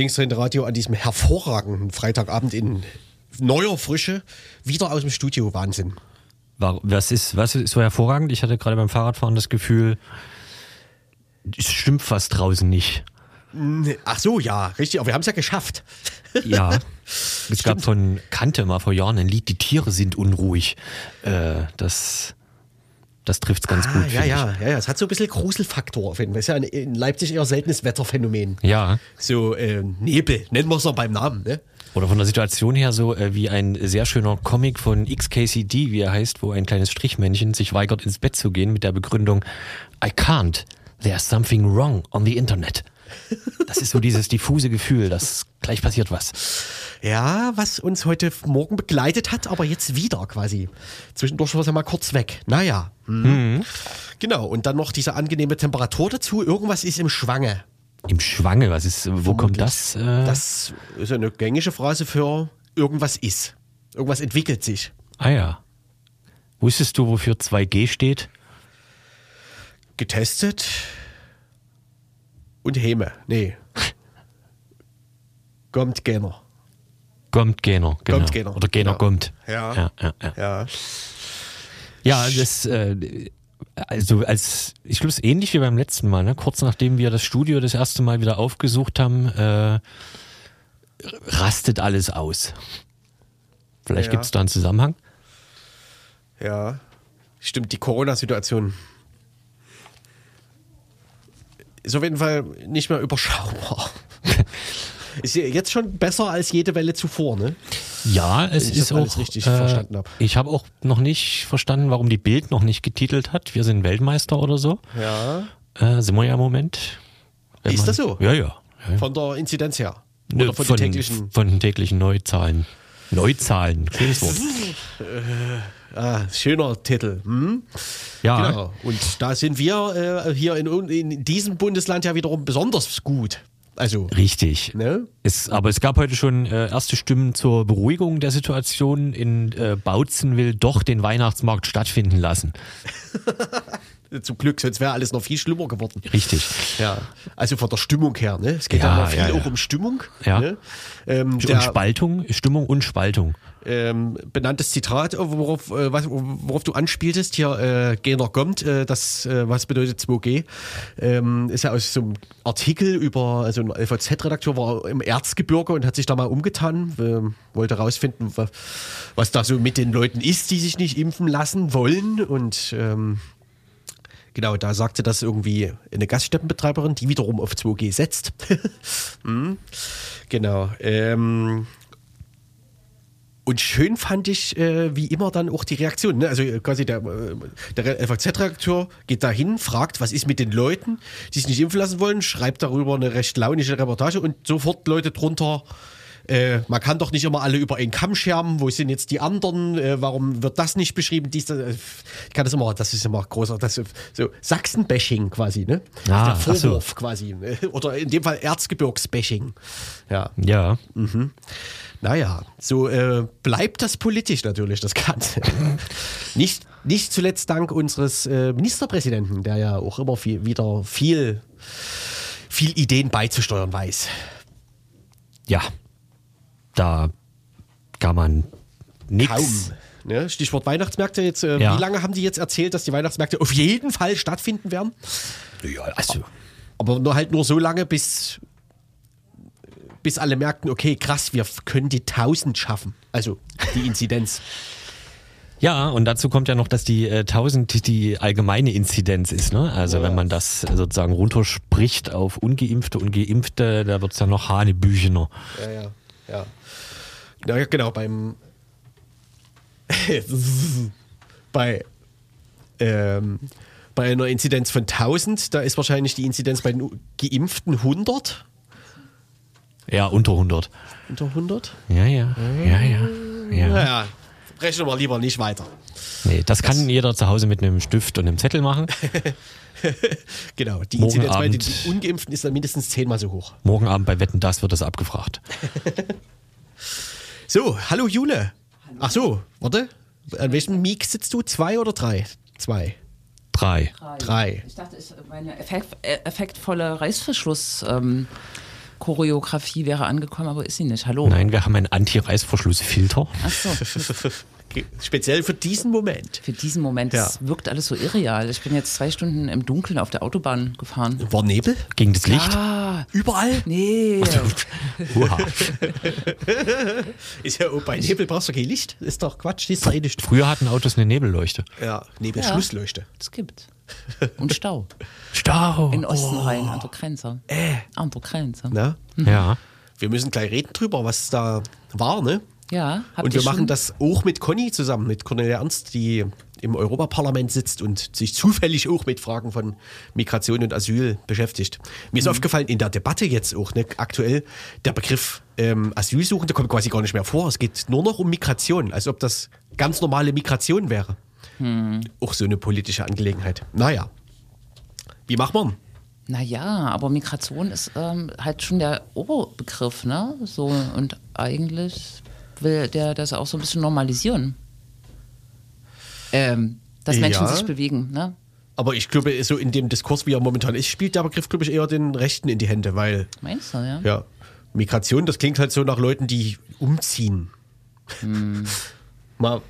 das linksdrehende Radio an diesem hervorragenden Freitagabend in neuer Frische wieder aus dem Studio. Wahnsinn. Was ist, was ist so hervorragend? Ich hatte gerade beim Fahrradfahren das Gefühl, es stimmt fast draußen nicht. Ach so, ja, richtig. Aber wir haben es ja geschafft. Ja. Es gab von Kante mal vor Jahren ein Lied, die Tiere sind unruhig. Äh, das, das trifft es ganz ah, gut. Ja, ja, ja, ja. Es hat so ein bisschen Gruselfaktor auf jeden Fall. Es ist ja in Leipzig eher seltenes Wetterphänomen. Ja. So äh, Nebel, nennen wir es noch beim Namen, ne? Oder von der Situation her so äh, wie ein sehr schöner Comic von XKCD, wie er heißt, wo ein kleines Strichmännchen sich weigert ins Bett zu gehen mit der Begründung I can't, there's something wrong on the Internet. Das ist so dieses diffuse Gefühl, dass gleich passiert was. Ja, was uns heute Morgen begleitet hat, aber jetzt wieder quasi. Zwischendurch war es ja mal kurz weg. Naja. Hm. Mhm. Genau, und dann noch diese angenehme Temperatur dazu. Irgendwas ist im Schwange. Im Schwange, was ist, wo Vermutlich. kommt das? Äh? Das ist eine gängige Phrase für irgendwas ist. Irgendwas entwickelt sich. Ah ja. Wusstest du, wofür 2G steht? Getestet und Heme. Nee. Kommt Gäner. Kommt Gäner, genau. Kommt Gäner. Oder Gäner ja. kommt. Ja. Ja, ja, ja. ja. ja das, äh, also als, ich glaube, es ähnlich wie beim letzten Mal, ne? kurz nachdem wir das Studio das erste Mal wieder aufgesucht haben, äh, rastet alles aus. Vielleicht ja. gibt es da einen Zusammenhang? Ja, stimmt, die Corona-Situation ist auf jeden Fall nicht mehr überschaubar. ist jetzt schon besser als jede Welle zuvor, ne? Ja, es ich ist auch richtig äh, verstanden habe. Ich habe auch noch nicht verstanden, warum die Bild noch nicht getitelt hat. Wir sind Weltmeister oder so. Ja. Äh, sind wir ja im Moment. Wenn Ist man- das so? Ja, ja. ja. Von der Inzidenz her. Ne, Oder von, von, den täglichen. von den täglichen Neuzahlen. Neuzahlen, schönes Wort. Ah, schöner Titel. Hm? Ja, Genau. Und da sind wir äh, hier in, in diesem Bundesland ja wiederum besonders gut. Also, richtig. ne? Es, aber es gab heute schon äh, erste Stimmen zur Beruhigung der Situation. In äh, Bautzen will doch den Weihnachtsmarkt stattfinden lassen. Zum Glück, sonst wäre alles noch viel schlimmer geworden. Richtig. Ja. Also von der Stimmung her, ne? Es geht ja, Ja, viel ja, ja. auch um Stimmung. Ja. Ne? Ähm, Und Spaltung, Stimmung und Spaltung. Ähm, benanntes Zitat, worauf, äh, worauf du anspieltest, hier äh, Gener kommt, äh, das, äh, was bedeutet 2G, ähm, ist ja aus so einem Artikel über, also ein LVZ-Redakteur war im Erzgebirge und hat sich da mal umgetan, äh, wollte rausfinden, was, was da so mit den Leuten ist, die sich nicht impfen lassen wollen und ähm, Genau, da sagte das irgendwie eine Gaststättenbetreiberin, die wiederum auf 2G setzt. Hm, genau. Ähm, und schön fand ich, äh, wie immer, dann auch die Reaktion. Ne? Also äh, quasi der, äh, der FAZ-Redakteur geht dahin, fragt, was ist mit den Leuten, die sich nicht impfen lassen wollen, schreibt darüber eine recht launische Reportage und sofort Leute drunter. Äh, man kann doch nicht immer alle über einen Kamm scherben. Wo sind jetzt die anderen? Äh, warum wird das nicht beschrieben? Dies, das, äh, ich kann das immer, das ist immer großer, das so Sachsen-Bashing quasi, ne? Ah, der ach so. Vorwurf quasi. ne? Oder in dem Fall Erzgebirgs-Bashing. Ja. Ja. Naja, so äh, bleibt das politisch natürlich, das Ganze. nicht, nicht zuletzt dank unseres äh, Ministerpräsidenten, der ja auch immer viel, wieder viel, viel Ideen beizusteuern weiß. Ja. Da kann man nichts. Ne? Stichwort Weihnachtsmärkte. Jetzt, äh, Ja. Wie lange haben die jetzt erzählt, dass die Weihnachtsmärkte auf jeden Fall stattfinden werden? Ja, also, Aber nur halt nur so lange, bis, bis alle merkten, okay, krass, wir können die 1000 schaffen. Also die Inzidenz. Ja, und dazu kommt ja noch, dass die äh, 1000 die allgemeine Inzidenz ist. Ne? Also Ja. wenn man das sozusagen runterspricht auf Ungeimpfte und Geimpfte, da wird's ja noch Hanebüchener. Ja, ja, ja. Ja, genau, beim. bei. Ähm, bei einer Inzidenz von 1000, da ist wahrscheinlich die Inzidenz bei den Geimpften 100. Ja, unter 100. Unter 100? Ja, ja, ja, ja. ja. Naja, rechnen wir lieber nicht weiter. Nee, das kann jeder zu Hause mit einem Stift und einem Zettel machen. Genau, die Morgen Inzidenz bei den Abend. Ungeimpften ist dann mindestens zehnmal so hoch. Morgen Abend bei Wetten, das wird das abgefragt. So, hallo Jule. Ach so, warte. An welchem Mic sitzt du? Zwei oder drei? Zwei. Drei. Drei. Ich dachte, ich meine effekt, äh, effektvolle Reißverschluss. Ähm, Choreografie wäre angekommen, aber ist sie nicht. Hallo. Nein, wir haben einen Anti-Reißverschlussfilter. Ach so. Speziell für diesen Moment. Für diesen Moment, Ja. das wirkt alles so irreal. Ich bin jetzt zwei Stunden im Dunkeln auf der Autobahn gefahren. War Nebel? Gegen das Licht. Ah, Überall? nee. Uha. Ist ja auch bei Nebel brauchst du kein Licht. Ist doch Quatsch, ist doch eh nicht. Früher hatten Autos eine Nebelleuchte. Ja, Nebel, Ja. Schlussleuchte. Es gibt. Und Stau. Stau. In Osten rein, an der Grenze. Äh. An der Grenze. Na? Ja. Wir müssen gleich reden drüber, was da war, ne? Ja, habt Und wir machen das auch mit Conny zusammen, mit Cornelia Ernst, die im Europaparlament sitzt und sich zufällig auch mit Fragen von Migration und Asyl beschäftigt. Mir ist Mhm. aufgefallen, in der Debatte jetzt auch ne, aktuell, der Begriff ähm, Asylsuchende kommt quasi gar nicht mehr vor. Es geht nur noch um Migration, als ob das ganz normale Migration wäre. Mhm. Auch so eine politische Angelegenheit. Naja, wie macht man? Naja, aber Migration ist ähm, halt schon der Oberbegriff, ne? So, und eigentlich will der das auch so ein bisschen normalisieren. Ähm, dass Menschen Ja. sich bewegen, ne? Aber ich glaube, so in dem Diskurs, wie er momentan ist, spielt der Begriff, glaube ich, eher den Rechten in die Hände, weil Meinst du, ja? Ja, Migration, das klingt halt so nach Leuten, die umziehen. mal,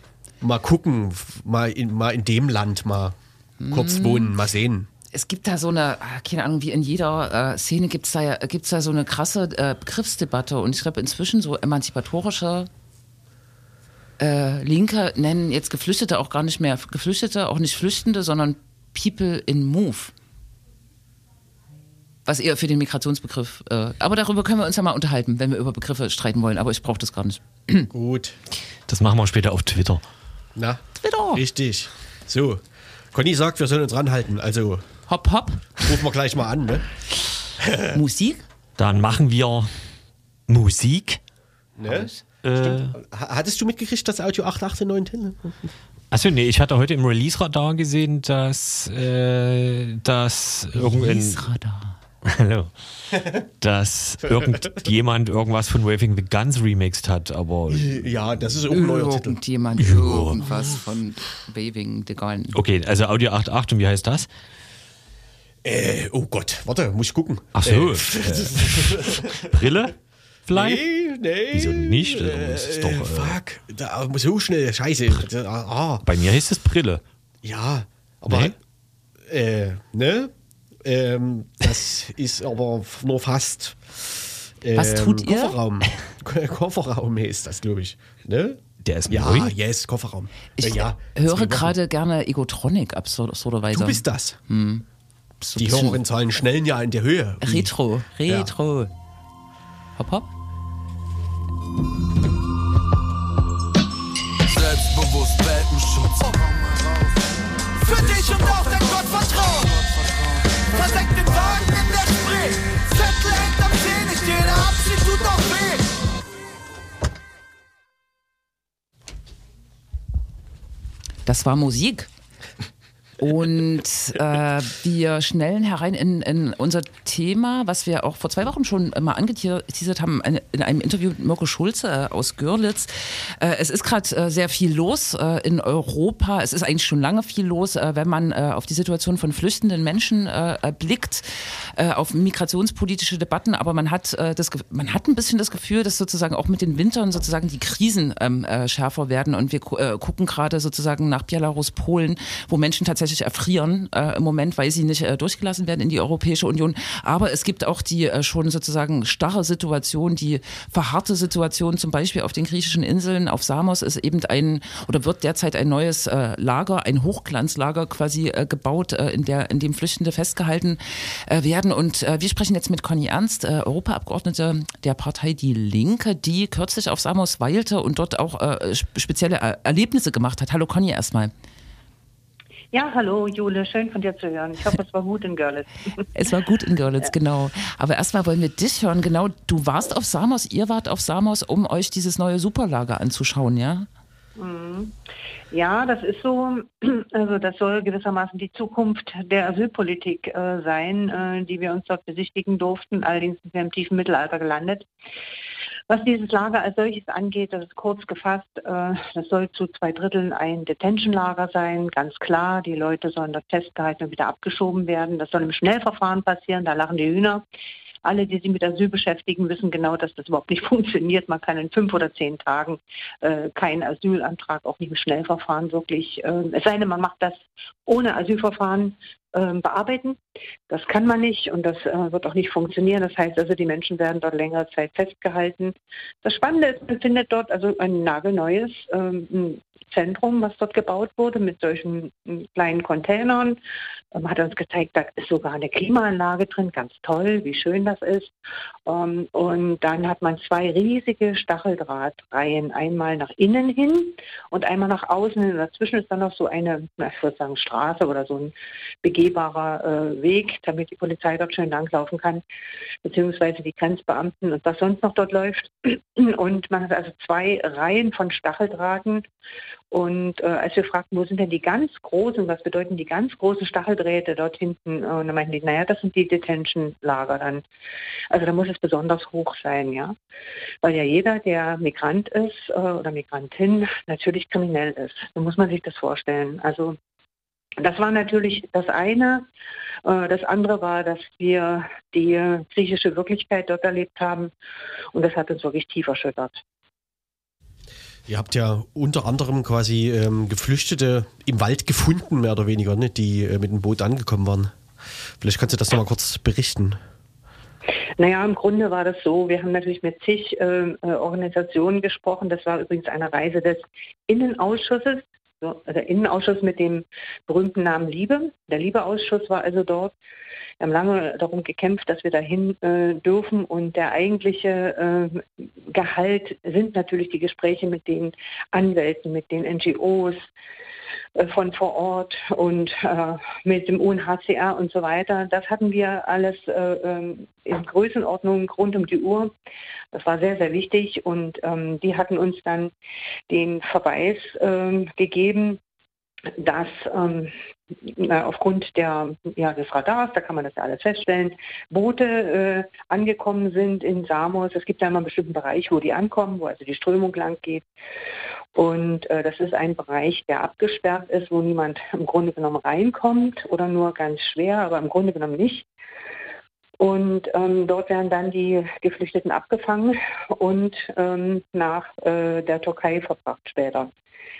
mal gucken, mal in, mal in dem Land mal kurz wohnen, mal sehen. Es gibt da so eine, ah, keine Ahnung, wie in jeder äh, Szene gibt es da, ja- gibt's da so eine krasse äh, Begriffsdebatte. Und ich glaube, inzwischen so emanzipatorische äh, Linke nennen jetzt Geflüchtete auch gar nicht mehr Geflüchtete, auch nicht Flüchtende, sondern People in Move. Was eher für den Migrationsbegriff. Äh, aber darüber können wir uns ja mal unterhalten, wenn wir über Begriffe streiten wollen. Aber ich brauche das gar nicht. Gut. Das machen wir später auf Twitter. Na, Twitter. richtig. So, Conny sagt, wir sollen uns ranhalten. Also Hopp, hopp. rufen wir gleich mal an. Ne? Musik. Dann machen wir Musik. Ne? Äh, Ha- Hattest du mitgekriegt, dass Audio 889 Achso, nee, ich hatte heute im Release-Radar gesehen, dass, äh, dass irgendein. Radar. Hallo. Dass irgendjemand irgendwas von Waving the Guns remixed hat, aber. Ja, das ist auch ein neuer Titel. Irgendjemand irgendwas von Waving the Gun. Okay, also Audio 8.8 und wie heißt das? Äh, oh Gott, warte, muss ich gucken. Ach so. Äh, Äh, Brille? Vielleicht? nee, nee. Wieso nicht? Also, es ist doch, äh, fuck, da, so schnell, scheiße. Ah, Bei mir heißt es Brille. ja, aber, Nee? äh, ne? Ähm, das ist aber nur fast. Ähm, Was tut ihr? Kofferraum. Kofferraum ist das, glaube ich. Ne? Der ist Ja, neu. yes, Kofferraum. Ich ja, ja, höre gerade gerne Egotronic absurderweise. Du bist das. so ein Die bisschen Hörerinnenzahlen schnellen ja in der Höhe. Retro, Retro. Hopp, hopp. Selbstbewusst Welpenschutz. Für dich und auf dein Gottvertrauen. Versenkt den Wagen in der Spree. Zettel am See, nicht jeder Abschied tut doch weh. Das war Musik. Und äh, wir schnellen herein in, in unser Thema, was wir auch vor zwei Wochen schon mal angeteasert haben in in einem Interview mit Mirko Schulze äh, aus Görlitz. Äh, es ist gerade äh, sehr viel los äh, in Europa. Es ist eigentlich schon lange viel los, äh, wenn man äh, auf die Situation von flüchtenden Menschen äh, äh, blickt, äh, auf migrationspolitische Debatten. Aber man hat, äh, das, man hat ein bisschen das Gefühl, dass sozusagen auch mit den Wintern sozusagen die Krisen ähm, äh, schärfer werden. Und wir gu- gucken gerade sozusagen nach Belarus, Polen, wo Menschen tatsächlich erfrieren äh, im Moment, weil sie nicht äh, durchgelassen werden in die Europäische Union. Aber es gibt auch die äh, schon sozusagen starre Situation, die verharrte Situation, zum Beispiel auf den griechischen Inseln, auf Samos ist eben ein oder wird derzeit ein neues äh, Lager, ein Hochglanzlager quasi äh, gebaut, äh, in, der, in dem Flüchtende festgehalten werden. Und wir sprechen jetzt mit Conny Ernst, Europaabgeordnete der Partei Die Linke, die kürzlich auf Samos weilte und dort auch sp- spezielle Erlebnisse gemacht hat. Hallo Conny erstmal. Ja, hallo Jule, schön von dir zu hören. Ich hoffe, es war gut in Görlitz. Es war gut in Görlitz, genau. Aber erstmal wollen wir dich hören. Genau, du warst auf Samos, ihr wart auf Samos, um euch dieses neue Superlager anzuschauen, ja? Ja, das ist so. Also das soll gewissermaßen die Zukunft der Asylpolitik äh, sein, äh, die wir uns dort besichtigen durften. Allerdings sind wir im tiefen Mittelalter gelandet. Was dieses Lager als solches angeht, das ist kurz gefasst, äh, das soll zu zwei Dritteln ein Detention-Lager sein, ganz klar. Die Leute sollen dort festgehalten und wieder abgeschoben werden. Das soll im Schnellverfahren passieren, da lachen die Hühner. Alle, die sich mit Asyl beschäftigen, wissen genau, dass das überhaupt nicht funktioniert. Man kann in fünf oder zehn Tagen äh, keinen Asylantrag, auch nicht im Schnellverfahren wirklich, äh, es sei denn, man macht das ohne Asylverfahren äh, bearbeiten. Das kann man nicht und das äh, wird auch nicht funktionieren. Das heißt also, die Menschen werden dort längere Zeit festgehalten. Das Spannende ist, man findet dort also ein nagelneues ähm, Zentrum, was dort gebaut wurde mit solchen hm, kleinen Containern. Ähm, hat uns gezeigt, da ist sogar eine Klimaanlage drin, ganz toll, wie schön das ist. Ähm, und dann hat man zwei riesige Stacheldrahtreihen, einmal nach innen hin und einmal nach außen hin. Dazwischen ist dann noch so eine, ich würde sagen, Straße oder so ein begehbarer äh, Weg, damit die Polizei dort schön langlaufen kann, beziehungsweise die Grenzbeamten und was sonst noch dort läuft. Und man hat also zwei Reihen von Stacheldrahten und äh, als wir fragten, wo sind denn die ganz großen, was bedeuten die ganz großen Stacheldrähte dort hinten? Und dann meinten die, naja, das sind die Detention-Lager dann. Also da muss es besonders hoch sein, ja. Weil ja jeder, der Migrant ist äh, oder Migrantin, natürlich kriminell ist. So muss man sich das vorstellen. Also das war natürlich das eine. Äh, das andere war, dass wir die psychische Wirklichkeit dort erlebt haben. Und das hat uns wirklich tief erschüttert. Ihr habt ja unter anderem quasi ähm, Geflüchtete im Wald gefunden, mehr oder weniger, ne, die äh, mit dem Boot angekommen waren. Vielleicht kannst du das nochmal kurz berichten. Naja, im Grunde war das so, wir haben natürlich mit zig äh, äh, Organisationen gesprochen. Das war übrigens eine Reise des Innenausschusses, so, also der Innenausschuss mit dem berühmten Namen Liebe. Der Liebeausschuss war also dort. Wir haben lange darum gekämpft, dass wir dahin äh, dürfen. Und der eigentliche äh, Gehalt sind natürlich die Gespräche mit den Anwälten, mit den NGOs äh, von vor Ort und äh, mit dem UNHCR und so weiter. Das hatten wir alles äh, ähm, in Größenordnung rund um die Uhr. Das war sehr, sehr wichtig und ähm, die hatten uns dann den Verweis ähm, gegeben, dass ähm, aufgrund der, ja, des Radars, da kann man das ja alles feststellen, Boote äh, angekommen sind in Samos. Es gibt ja immer einen bestimmten Bereich, wo die ankommen, wo also die Strömung lang geht. Und äh, das ist ein Bereich, der abgesperrt ist, wo niemand im Grunde genommen reinkommt oder nur ganz schwer, aber im Grunde genommen nicht. Und ähm, dort werden dann die Geflüchteten abgefangen und ähm, nach äh, der Türkei verbracht später.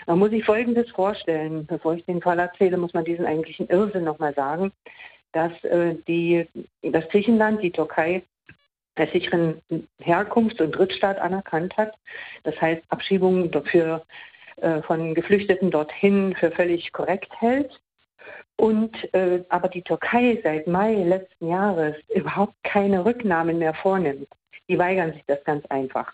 Man muss sich Folgendes vorstellen. Bevor ich den Fall erzähle, muss man diesen eigentlichen Irrsinn nochmal sagen, dass äh, die, das Griechenland, die Türkei, als sicheren Herkunfts- und Drittstaat anerkannt hat. Das heißt, Abschiebungen dafür, äh, von Geflüchteten dorthin für völlig korrekt hält. Und äh, aber die Türkei seit Mai letzten Jahres überhaupt keine Rücknahmen mehr vornimmt. Die weigern sich das ganz einfach.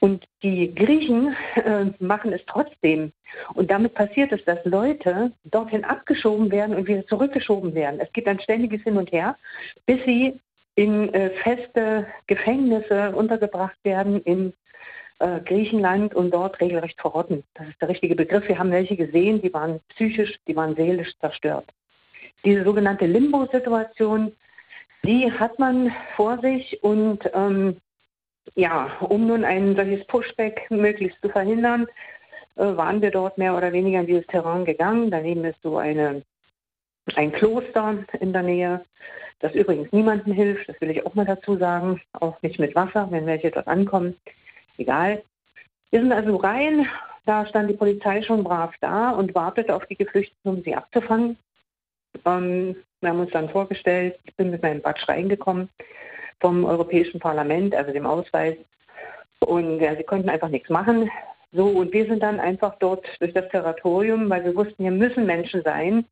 Und die Griechen äh, machen es trotzdem. Und damit passiert es, dass Leute dorthin abgeschoben werden und wieder zurückgeschoben werden. Es gibt ein ständiges Hin und Her, bis sie in äh, feste Gefängnisse untergebracht werden in äh, Griechenland und dort regelrecht verrotten. Das ist der richtige Begriff. Wir haben welche gesehen, die waren psychisch, die waren seelisch zerstört. Diese sogenannte Limbo-Situation, die hat man vor sich und ähm, ja, um nun ein solches Pushback möglichst zu verhindern, äh, waren wir dort mehr oder weniger in dieses Terrain gegangen. Daneben ist so eine, ein Kloster in der Nähe, das übrigens niemandem hilft, das will ich auch mal dazu sagen, auch nicht mit Wasser, wenn welche dort ankommen. Egal. Wir sind also rein, da stand die Polizei schon brav da und wartete auf die Geflüchteten, um sie abzufangen. Ähm, wir haben uns dann vorgestellt, ich bin mit meinem Batsch reingekommen vom Europäischen Parlament, also dem Ausweis. Und ja, sie konnten einfach nichts machen. So, und wir sind dann einfach dort durch das Territorium, weil wir wussten, hier müssen Menschen sein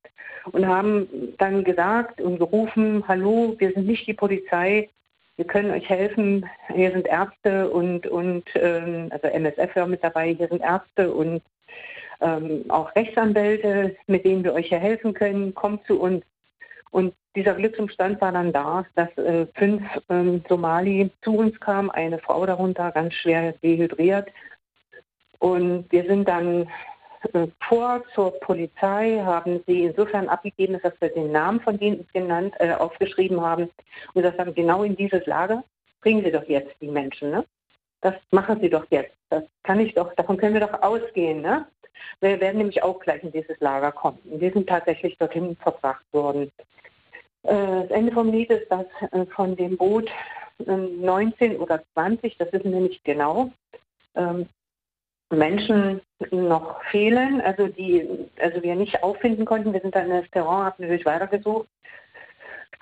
und haben dann gesagt und gerufen, hallo, wir sind nicht die Polizei, wir können euch helfen, hier sind Ärzte und, und ähm, also MSF war mit dabei, hier sind Ärzte und ähm, auch Rechtsanwälte, mit denen wir euch hier helfen können, kommt zu uns. Und dieser Glücksumstand war dann da, dass äh, fünf ähm, Somali zu uns kamen, eine Frau darunter, ganz schwer dehydriert. Und wir sind dann äh, vor zur Polizei, haben sie insofern abgegeben, dass wir den Namen von denen genannt, äh, aufgeschrieben haben und das haben genau in dieses Lager bringen Sie doch jetzt die Menschen. Ne? Das machen Sie doch jetzt. Das kann ich doch, davon können wir doch ausgehen. Ne? Wir werden nämlich auch gleich in dieses Lager kommen. Wir sind tatsächlich dorthin verbracht worden. Äh, das Ende vom Lied ist, dass äh, von dem Boot 19 oder 20, das wissen wir nicht genau, ähm, Menschen noch fehlen, also die also wir nicht auffinden konnten. Wir sind dann in das Terrain, haben natürlich weitergesucht.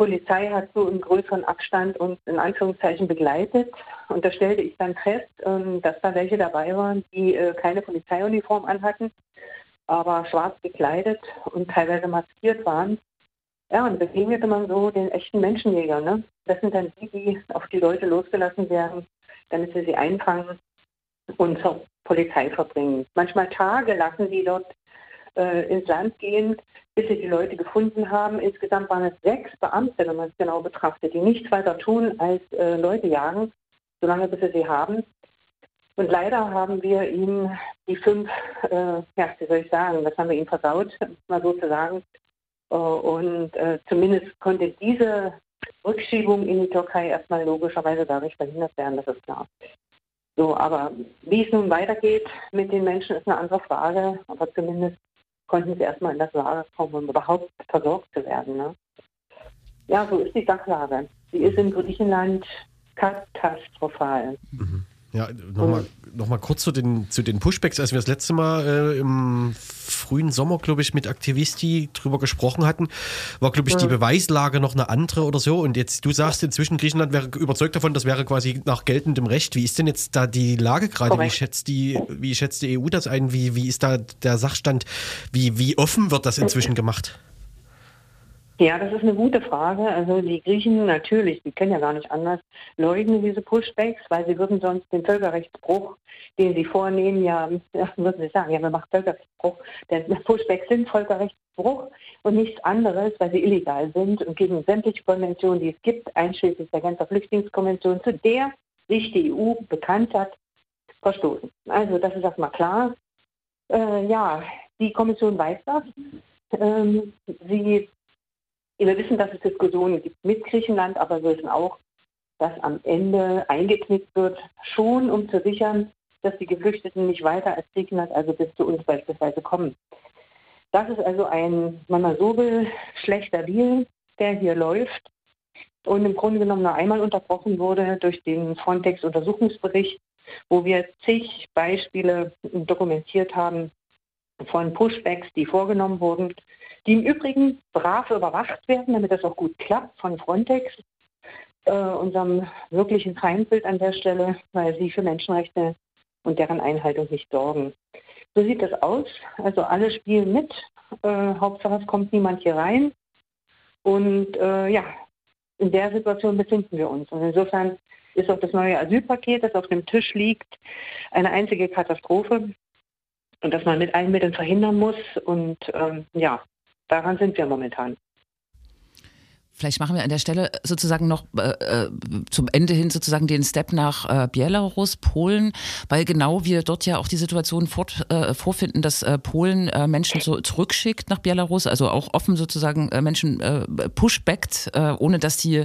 Polizei hat so im größeren Abstand uns in Anführungszeichen begleitet. Und da stellte ich dann fest, ähm, dass da welche dabei waren, die äh, keine Polizeiuniform anhatten, aber schwarz gekleidet und teilweise maskiert waren. Ja, und begegnete man so den echten Menschenjäger. Ne? Das sind dann die, die auf die Leute losgelassen werden, damit sie sie einfangen und zur Polizei verbringen. Manchmal Tage lassen die dort äh, ins Land gehen, bis sie die Leute gefunden haben. Insgesamt waren es sechs Beamte, wenn man es genau betrachtet, die nichts weiter tun als äh, Leute jagen, solange bis sie sie haben. Und leider haben wir ihm die fünf, äh, ja, wie soll ich sagen, das haben wir ihm versaut, mal so zu sagen. Äh, und äh, zumindest konnte diese Rückschiebung in die Türkei erstmal logischerweise dadurch verhindert werden, das ist klar. So, aber wie es nun weitergeht mit den Menschen, ist eine andere Frage. Aber zumindest konnten sie erstmal in das Lager kommen, um überhaupt versorgt zu werden. Ne? Ja, so ist die Sachlage. Sie ist in Griechenland katastrophal. Mhm. Ja, nochmal noch mal kurz zu den, zu den Pushbacks. Als wir das letzte Mal äh, im frühen Sommer, glaube ich, mit Aktivisti drüber gesprochen hatten, war, glaube ich, ja. die Beweislage noch eine andere oder so. Und jetzt, du sagst inzwischen, Griechenland wäre überzeugt davon, das wäre quasi nach geltendem Recht. Wie ist denn jetzt da die Lage gerade? Wie schätzt die, wie schätzt die EU das ein? Wie, wie ist da der Sachstand? Wie, wie offen wird das inzwischen gemacht? Ja, das ist eine gute Frage. Also die Griechen natürlich, die können ja gar nicht anders, leugnen diese Pushbacks, weil sie würden sonst den Völkerrechtsbruch, den sie vornehmen, ja, würden sie sagen, ja, wir machen Völkerrechtsbruch. Denn Pushbacks sind Völkerrechtsbruch und nichts anderes, weil sie illegal sind und gegen sämtliche Konventionen, die es gibt, einschließlich der ganzen Flüchtlingskonvention, zu der sich die EU bekannt hat, verstoßen. Also das ist erstmal klar. Äh, ja, die Kommission weiß das. Ähm, sie wir wissen, dass es Diskussionen gibt mit Griechenland, aber wir wissen auch, dass am Ende eingeknickt wird, schon um zu sichern, dass die Geflüchteten nicht weiter als Griechenland, also bis zu uns beispielsweise kommen. Das ist also ein, wenn man so will, schlechter Deal, der hier läuft und im Grunde genommen nur einmal unterbrochen wurde durch den Frontex-Untersuchungsbericht, wo wir zig Beispiele dokumentiert haben von Pushbacks, die vorgenommen wurden, die im Übrigen brav überwacht werden, damit das auch gut klappt von Frontex, äh, unserem wirklichen Feindbild an der Stelle, weil sie für Menschenrechte und deren Einhaltung nicht sorgen. So sieht das aus. Also alle spielen mit. Äh, Hauptsache es kommt niemand hier rein. Und äh, ja, in der Situation befinden wir uns. Und insofern ist auch das neue Asylpaket, das auf dem Tisch liegt, eine einzige Katastrophe und das man mit allen Mitteln verhindern muss. Und ähm, ja, daran sind wir momentan. Vielleicht machen wir an der Stelle sozusagen noch äh, äh, zum Ende hin sozusagen den Step nach äh, Belarus, Polen, weil genau wir dort ja auch die Situation fort, äh, vorfinden, dass äh, Polen äh, Menschen so zurückschickt nach Belarus, also auch offen sozusagen Menschen pushbackt, ohne dass die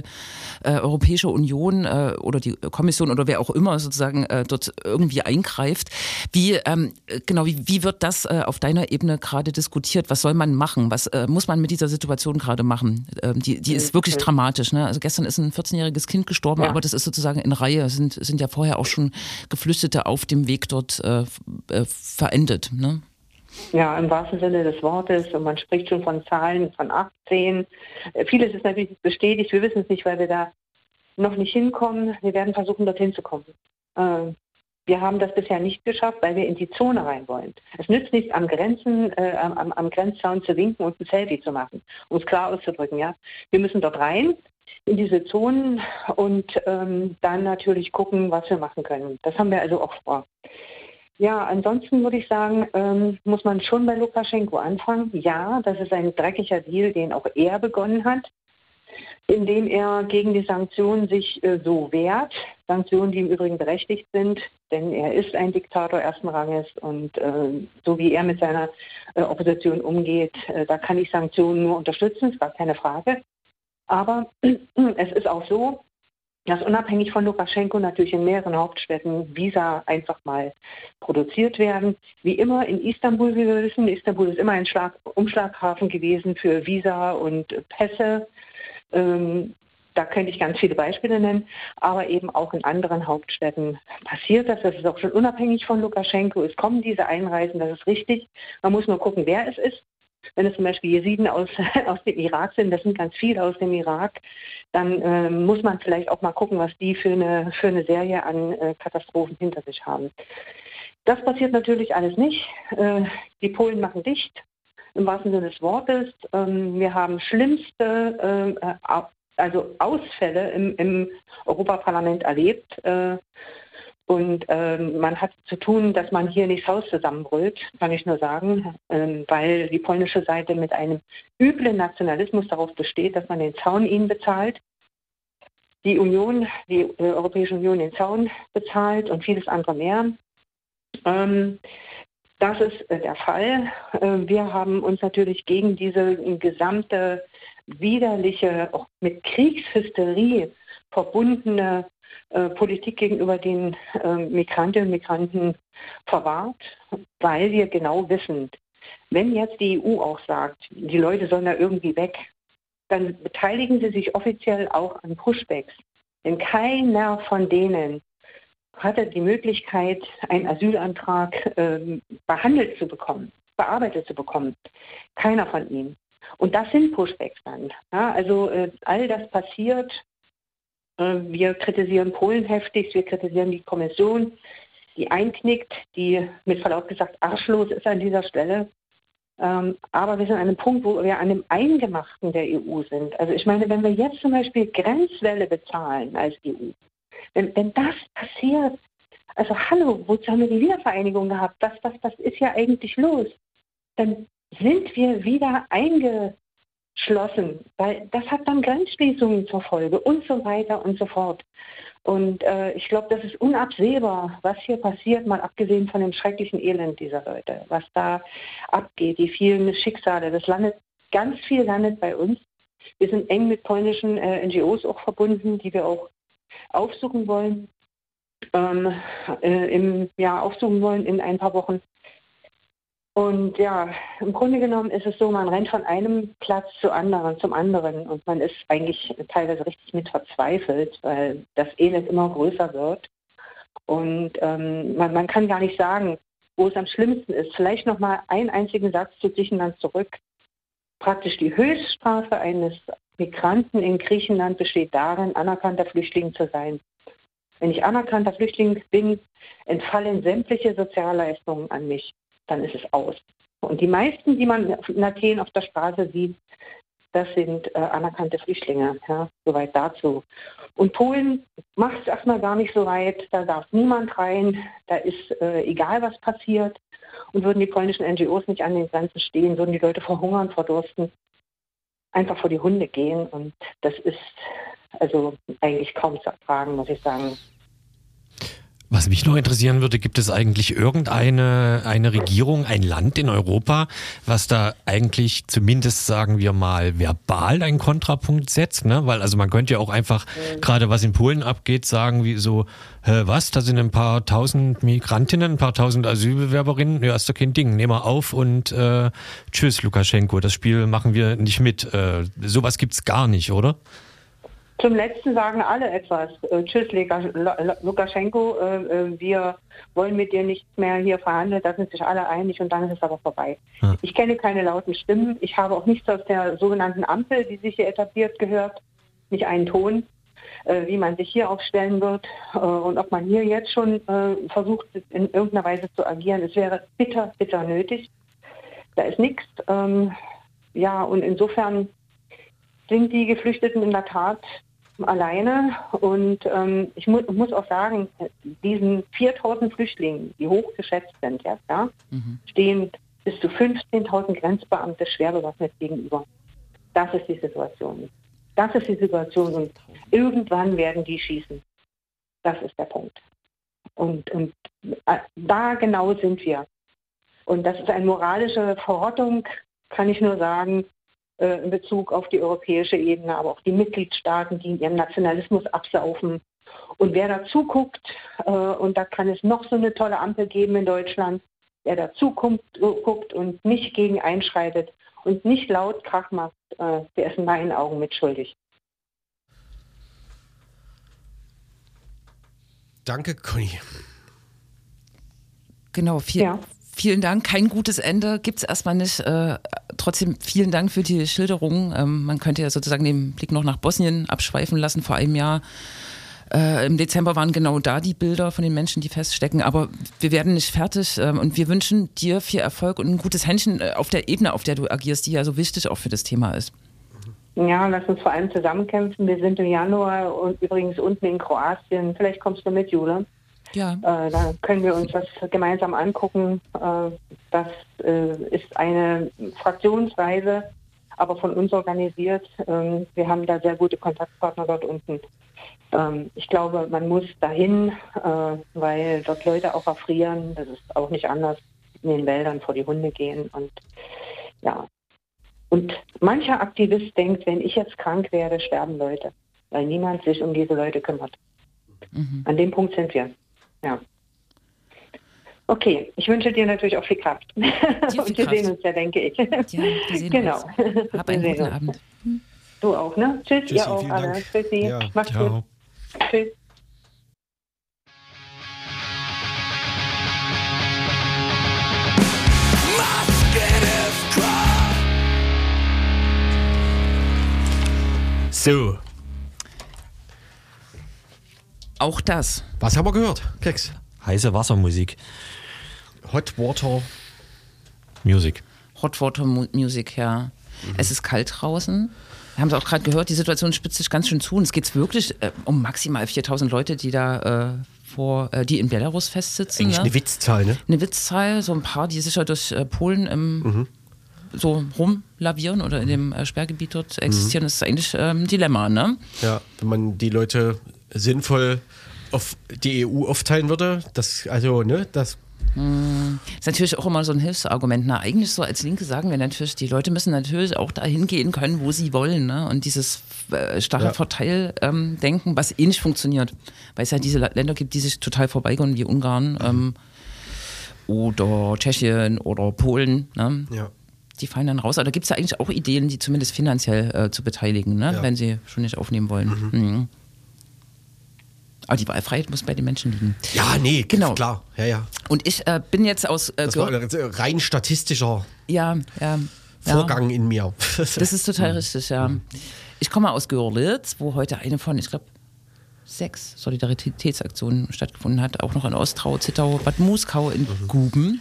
Europäische Union oder die Kommission oder wer auch immer sozusagen dort irgendwie eingreift. Wie ähm, genau wie, wie wird das auf deiner Ebene gerade diskutiert? Was soll man machen? Was muss man mit dieser Situation gerade machen? Ähm, die, die ist ist wirklich dramatisch. Ne? Also gestern ist ein 14-jähriges Kind gestorben, ja. aber das ist sozusagen in Reihe. Es sind, sind ja vorher auch schon Geflüchtete auf dem Weg dort äh, äh, verendet. Ne? Ja, im wahrsten Sinne des Wortes. Und man spricht schon von Zahlen von 18. Äh, vieles ist natürlich bestätigt. Wir wissen es nicht, weil wir da noch nicht hinkommen. Wir werden versuchen, dorthin zu kommen. Äh, wir haben das bisher nicht geschafft, weil wir in die Zone rein wollen. Es nützt nicht, am Grenzen, äh, am, am Grenzzaun zu winken und ein Selfie zu machen, um es klar auszudrücken. Ja, wir müssen dort rein in diese Zonen und ähm, dann natürlich gucken, was wir machen können. Das haben wir also auch vor. Ja, ansonsten würde ich sagen, ähm, muss man schon bei Lukaschenko anfangen. Ja, das ist ein dreckiger Deal, den auch er begonnen hat indem er gegen die Sanktionen sich äh, so wehrt. Sanktionen, die im Übrigen berechtigt sind, denn er ist ein Diktator ersten Ranges und äh, so wie er mit seiner äh, Opposition umgeht, äh, da kann ich Sanktionen nur unterstützen, ist gar keine Frage. Aber es ist auch so, dass unabhängig von Lukaschenko natürlich in mehreren Hauptstädten Visa einfach mal produziert werden. Wie immer in Istanbul, wie wir wissen, Istanbul ist immer ein Schlag Umschlaghafen gewesen für Visa und Pässe. Ähm, da könnte ich ganz viele Beispiele nennen, aber eben auch in anderen Hauptstädten passiert das. Das ist auch schon unabhängig von Lukaschenko. Es kommen diese Einreisen, das ist richtig. Man muss nur gucken, wer es ist. Wenn es zum Beispiel Jesiden aus, aus dem Irak sind, das sind ganz viele aus dem Irak, dann äh, muss man vielleicht auch mal gucken, was die für eine, für eine Serie an äh, Katastrophen hinter sich haben. Das passiert natürlich alles nicht. Äh, die Polen machen dicht, im wahrsten Sinne des Wortes. Ähm, wir haben schlimmste äh, also Ausfälle im, im Europaparlament erlebt. Äh, und ähm, man hat zu tun, dass man hier nicht das Haus zusammenbrüllt, kann ich nur sagen, ähm, weil die polnische Seite mit einem üblen Nationalismus darauf besteht, dass man den Zaun ihnen bezahlt. Die Union, die äh, Europäische Union den Zaun bezahlt und vieles andere mehr. Ähm, das ist äh, der Fall. Äh, wir haben uns natürlich gegen diese gesamte widerliche, auch mit Kriegshysterie verbundene äh, Politik gegenüber den äh, Migrantinnen und Migranten verwahrt, weil wir genau wissen, wenn jetzt die EU auch sagt, die Leute sollen da irgendwie weg, dann beteiligen sie sich offiziell auch an Pushbacks. Denn keiner von denen hatte die Möglichkeit, einen Asylantrag äh, behandelt zu bekommen, bearbeitet zu bekommen. Keiner von ihnen. Und das sind Pushbacks dann. Ja, also äh, all das passiert. Äh, wir kritisieren Polen heftig, wir kritisieren die Kommission, die einknickt, die mit Verlaub gesagt arschlos ist an dieser Stelle. Ähm, aber wir sind an einem Punkt, wo wir an dem Eingemachten der EU sind. Also ich meine, wenn wir jetzt zum Beispiel Grenzwelle bezahlen als EU, wenn, wenn das passiert, also hallo, wozu haben wir die Wiedervereinigung gehabt? Was, was, was ist ja eigentlich los? Dann sind wir wieder eingeschlossen, weil das hat dann Grenzschließungen zur Folge und so weiter und so fort. Und äh, ich glaube, das ist unabsehbar, was hier passiert, mal abgesehen von dem schrecklichen Elend dieser Leute, was da abgeht, die vielen Schicksale. Das landet, ganz viel landet bei uns. Wir sind eng mit polnischen äh, NGOs auch verbunden, die wir auch aufsuchen wollen, ähm, äh, im Jahr aufsuchen wollen in ein paar Wochen. Und ja, im Grunde genommen ist es so, man rennt von einem Platz zu anderen, zum anderen und man ist eigentlich teilweise richtig mit verzweifelt, weil das Elend immer größer wird. Und ähm, man, man, kann gar nicht sagen, wo es am schlimmsten ist. Vielleicht noch mal einen einzigen Satz zu Griechenland zurück. Praktisch die Höchststrafe eines Migranten in Griechenland besteht darin, anerkannter Flüchtling zu sein. Wenn ich anerkannter Flüchtling bin, entfallen sämtliche Sozialleistungen an mich dann ist es aus. Und die meisten, die man in Athen auf der Straße sieht, das sind äh, anerkannte Flüchtlinge. Ja, soweit dazu. Und Polen macht es erstmal gar nicht so weit. Da darf niemand rein. Da ist äh, egal, was passiert. Und würden die polnischen NGOs nicht an den Grenzen stehen, würden die Leute verhungern, verdursten, einfach vor die Hunde gehen. Und das ist also eigentlich kaum zu ertragen, muss ich sagen. Was mich noch interessieren würde, gibt es eigentlich irgendeine eine Regierung, ein Land in Europa, was da eigentlich zumindest, sagen wir mal, verbal einen Kontrapunkt setzt? Ne? Weil also man könnte ja auch einfach, mhm. gerade was in Polen abgeht, sagen wie so, hä, was, da sind ein paar tausend Migrantinnen, ein paar tausend Asylbewerberinnen, ja, ist doch kein Ding, nehmen wir auf und äh, tschüss, Lukaschenko, das Spiel machen wir nicht mit. Äh, sowas gibt's gar nicht, oder? Zum Letzten sagen alle etwas. Äh, tschüss, Lukaschenko, äh, äh, wir wollen mit dir nicht mehr hier verhandeln. Da sind sich alle einig und dann ist es aber vorbei. Ja. Ich kenne keine lauten Stimmen. Ich habe auch nichts aus der sogenannten Ampel, die sich hier etabliert gehört. Nicht einen Ton, äh, wie man sich hier aufstellen wird äh, und ob man hier jetzt schon äh, versucht, in irgendeiner Weise zu agieren. Es wäre bitter, bitter nötig. Da ist nichts. Ähm, ja, und insofern sind die Geflüchteten in der Tat alleine. Und ähm, ich mu muss auch sagen, diesen 4000 Flüchtlingen, die hochgeschätzt sind jetzt, ja, mhm. stehen bis zu 15.000 Grenzbeamte schwer bewaffnet gegenüber. Das ist die Situation. Das ist die Situation. Und irgendwann werden die schießen. Das ist der Punkt. Und, und äh, da genau sind wir. Und das ist eine moralische Verrottung, kann ich nur sagen, äh, äh, in Bezug auf die europäische Ebene, aber auch die Mitgliedstaaten, die in ihrem Nationalismus absaufen. Und wer dazu guckt, äh, und da kann es noch so eine tolle Ampel geben in Deutschland, wer dazu äh, guckt und nicht gegen einschreitet und nicht laut Krach macht, der ist in meinen Augen mitschuldig. Danke, Conny. Genau, viel, ja vielen Dank. Kein gutes Ende gibt es erstmal nicht. Äh, trotzdem vielen Dank für die Schilderung. Ähm, man könnte ja sozusagen den Blick noch nach Bosnien abschweifen lassen vor einem Jahr. Äh, Im Dezember waren genau da die Bilder von den Menschen, die feststecken. Aber wir werden nicht fertig ähm, und wir wünschen dir viel Erfolg und ein gutes Händchen äh, auf der Ebene, auf der du agierst, die ja so wichtig auch für das Thema ist. Ja, lass uns vor allem zusammenkämpfen. Wir sind im Januar und übrigens unten in Kroatien. Vielleicht kommst du mit, Jule. Ja. Äh, da können wir uns das gemeinsam angucken. Äh, das äh, ist eine Fraktionsreise, aber von uns organisiert. Ähm, wir haben da sehr gute Kontaktpartner dort unten. Ähm, ich glaube, man muss dahin, äh, weil dort Leute auch erfrieren. Das ist auch nicht anders. In den Wäldern vor die Hunde gehen und ja. Und mancher Aktivist denkt, wenn ich jetzt krank werde, sterben Leute, weil niemand sich um diese Leute kümmert. An dem Punkt sind wir. Ja. Okay, ich wünsche dir natürlich auch viel Kraft. viel Und wir Kraft. sehen uns ja, denke ich. Ja, wir sehen genau. uns. Hab einen Wir guten. Abend. Du auch, ne? Tschüss, Tschüssi, ihr auch. Dank. Tschüssi. Ja, Macht's ciao. gut. Tschüss. So, Auch das. was haben wir gehört? Keks. Heiße Wassermusik. Hot Water. Music. Hot Water Mu- Music, ja. Mhm. Es ist kalt draußen. Wir haben es auch gerade gehört, die Situation spitzt sich ganz schön zu. Und es geht wirklich äh, um maximal 4000 Leute, die da äh, vor, äh, die in Belarus festsitzen. Eigentlich ne? eine Witzzahl, ne? eine Witzzahl, so ein paar, die sicher durch äh, Polen im, Mhm. so rumlavieren oder in dem äh, Sperrgebiet dort Mhm. existieren. Das ist eigentlich ähm, ein Dilemma, ne? Ja, wenn man die Leute sinnvoll auf die EU aufteilen würde, das, also, ne, das, Ist natürlich auch immer so ein Hilfsargument. Na, eigentlich so als Linke sagen wir natürlich, die Leute müssen natürlich auch dahin gehen können, wo sie wollen. Ne? Und dieses äh, starre Ja. Verteildenken, was eh nicht funktioniert. Weil es ja diese Länder gibt, die sich total vorbeigehen, wie Ungarn ähm, oder Tschechien oder Polen. Ne? ja. Die fallen dann raus. Aber da gibt es ja eigentlich auch Ideen, die zumindest finanziell äh, zu beteiligen, ne? Ja. wenn sie schon nicht aufnehmen wollen. Mhm. Aber die Wahlfreiheit muss bei den Menschen liegen. Ja, nee, Genau. klar. Ja, ja. Und ich äh, bin jetzt aus äh, Das war ein rein statistischer ja, ja, ja. Vorgang in mir. Das ist total richtig, ja. Ich komme aus Görlitz, wo heute eine von, ich glaube, sechs Solidaritätsaktionen stattgefunden hat. Auch noch in Ostrau, Zittau, Bad Muskau, in Guben,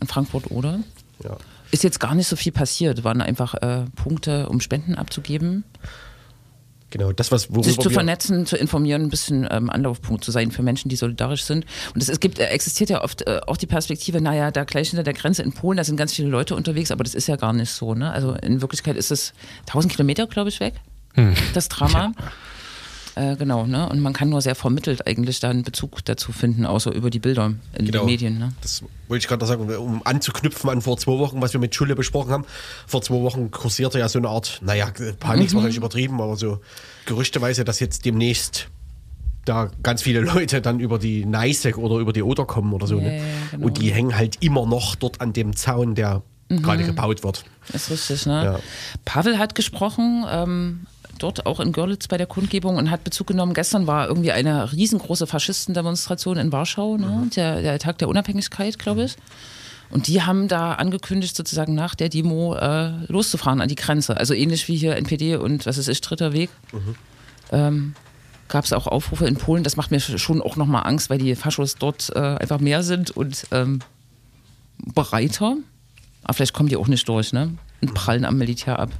in Frankfurt oder. ja. Ist jetzt gar nicht so viel passiert. Waren einfach äh, Punkte, um Spenden abzugeben, Genau, das, was worüber sich zu vernetzen, zu informieren, ein bisschen ähm, Anlaufpunkt zu sein für Menschen, die solidarisch sind. Und es, es gibt, äh, existiert ja oft äh, auch die Perspektive, naja, da gleich hinter der Grenze in Polen, da sind ganz viele Leute unterwegs, aber das ist ja gar nicht so. Ne? Also in Wirklichkeit ist es 1000 Kilometer, glaube ich, weg, das Drama. Äh, genau, ne? Und man kann nur sehr vermittelt eigentlich da einen Bezug dazu finden, außer über die Bilder in Genau. den Medien. Ne? Das wollte ich gerade sagen, um anzuknüpfen an vor zwei Wochen, was wir mit Schule besprochen haben. Vor zwei Wochen kursierte ja so eine Art, naja, Panik ist wahrscheinlich übertrieben, aber so gerüchteweise, dass jetzt demnächst da ganz viele Leute dann über die Neiße oder über die Oder kommen oder so. Ja, ne? genau. Und die hängen halt immer noch dort an dem Zaun, der gerade gebaut wird. Ist richtig, ne? Ja. Pavel hat gesprochen, ähm, dort auch in Görlitz bei der Kundgebung und hat Bezug genommen. Gestern war irgendwie eine riesengroße Faschistendemonstration in Warschau, ne? der, der Tag der Unabhängigkeit, glaube ich. Und die haben da angekündigt, sozusagen nach der Demo äh, loszufahren an die Grenze. Also ähnlich wie hier NPD und was ist ich, dritter Weg. Ähm, Gab es auch Aufrufe in Polen. Das macht mir schon auch nochmal Angst, weil die Faschos dort äh, einfach mehr sind und ähm, breiter. Aber vielleicht kommen die auch nicht durch, ne? Und prallen am Militär ab.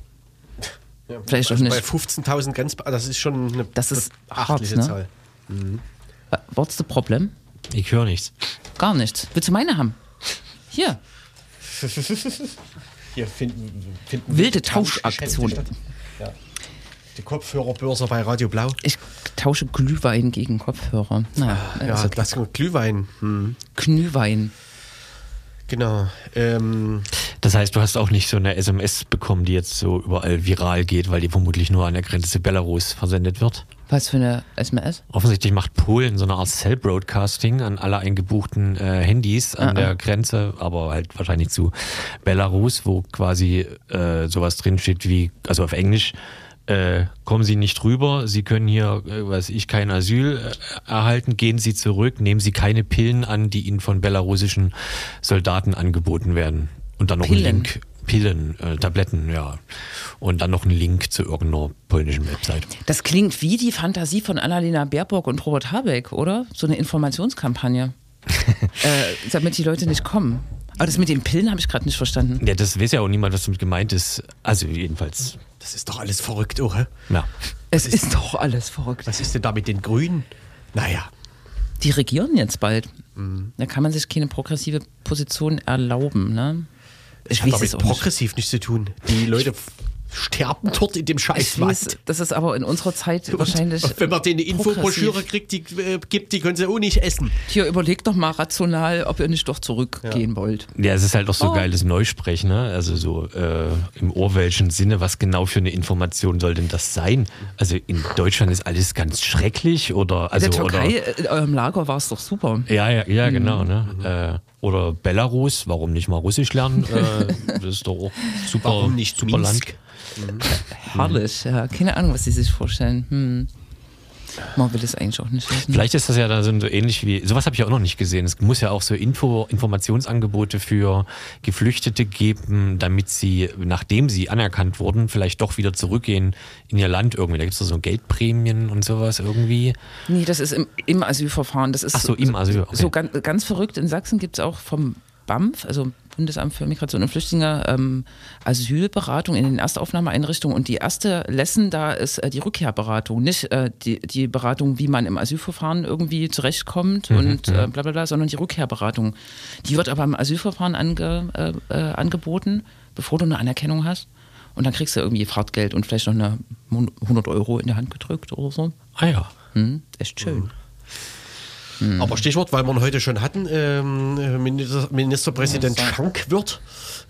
Ja, Vielleicht auch also nicht. Bei 15.000 Grenz, das ist schon eine Das ist beachtliche hart, ne? Zahl. Wa- What's the problem? Ich höre nichts. Gar nichts. Willst du meine haben? Hier. Hier finden, finden Wilde Tauschgeschäfte Tauschaktion. statt. Ja. Die Kopfhörerbörse bei Radio Blau. Ich tausche Glühwein gegen Kopfhörer. Naja, Ja, also das Glühwein. Hm. Glühwein. Genau. Ähm, Das heißt, du hast auch nicht so eine SMS bekommen, die jetzt so überall viral geht, weil die vermutlich nur an der Grenze zu Belarus versendet wird. Was für eine SMS? Offensichtlich macht Polen so eine Art Cell-Broadcasting an alle eingebuchten äh, Handys an Ah, der ah. Grenze, aber halt wahrscheinlich zu Belarus, wo quasi äh, sowas drinsteht wie, also auf Englisch, äh, kommen Sie nicht rüber, Sie können hier, äh, weiß ich, kein Asyl äh, erhalten, gehen Sie zurück, nehmen Sie keine Pillen an, die Ihnen von belarusischen Soldaten angeboten werden. Und dann noch Pillen? ein Link. Pillen, äh, Tabletten, ja. Und dann noch ein Link zu irgendeiner polnischen Website. Das klingt wie die Fantasie von Annalena Baerbock und Robert Habeck, oder? So eine Informationskampagne. äh, damit die Leute nicht kommen. Aber das mit den Pillen habe ich gerade nicht verstanden. Ja, das weiß ja auch niemand, was damit gemeint ist. Also jedenfalls, Das ist doch alles verrückt, oder? ja. Es ist doch alles verrückt. Was ist denn da mit den Grünen? Naja, Die regieren jetzt bald. Da kann man sich keine progressive Position erlauben, ne? Ich das hat weiß damit es auch nicht. progressiv nichts zu tun. Die Leute sterben dort in dem Scheißwald. das ist aber in unserer Zeit wahrscheinlich. Und wenn man denen eine Infobroschüre kriegt, die äh, gibt, die können sie auch nicht essen. Hier überlegt doch mal rational, ob ihr nicht doch zurückgehen wollt. Ja, es ist halt auch so Oh. geiles Neusprech, ne? Also so äh, im Orwellschen Sinne, was genau für eine Information soll denn das sein? Also in Deutschland ist alles ganz schrecklich oder also In der Türkei, oder äh, in eurem Lager war es doch super. ja, ja, Mhm. ja, genau, ne? Äh, oder Belarus, warum nicht mal Russisch lernen? äh, das ist doch auch super, Warum nicht super Minsk? Land. Herrlich, ja. Keine Ahnung, was sie sich vorstellen. Hm. Man will es eigentlich auch nicht wissen. Vielleicht ist das ja da so ähnlich wie, sowas habe ich auch noch nicht gesehen. Es muss ja auch so Info, Informationsangebote für Geflüchtete geben, damit sie, nachdem sie anerkannt wurden, vielleicht doch wieder zurückgehen in ihr Land irgendwie. Da gibt es so Geldprämien und sowas irgendwie. Nee, das ist im, im Asylverfahren. Das ist Ach so, im Asyl, okay. so ganz, ganz verrückt. In Sachsen gibt es auch vom BAMF, also Bundesamt für Migration und Flüchtlinge, ähm, Asylberatung in den Erstaufnahmeeinrichtungen. Und die erste Lesson da ist äh, die Rückkehrberatung. Nicht äh, die, die Beratung, wie man im Asylverfahren irgendwie zurechtkommt und äh, bla bla bla, sondern die Rückkehrberatung. Die wird aber im Asylverfahren ange, äh, äh, angeboten, bevor du eine Anerkennung hast. Und dann kriegst du irgendwie Fahrtgeld und vielleicht noch eine 100 Euro in die Hand gedrückt oder so. Ah ja. Hm, echt schön. Mhm. Aber Stichwort, weil wir ihn heute schon hatten, ähm, Minister, Ministerpräsident Schank wird.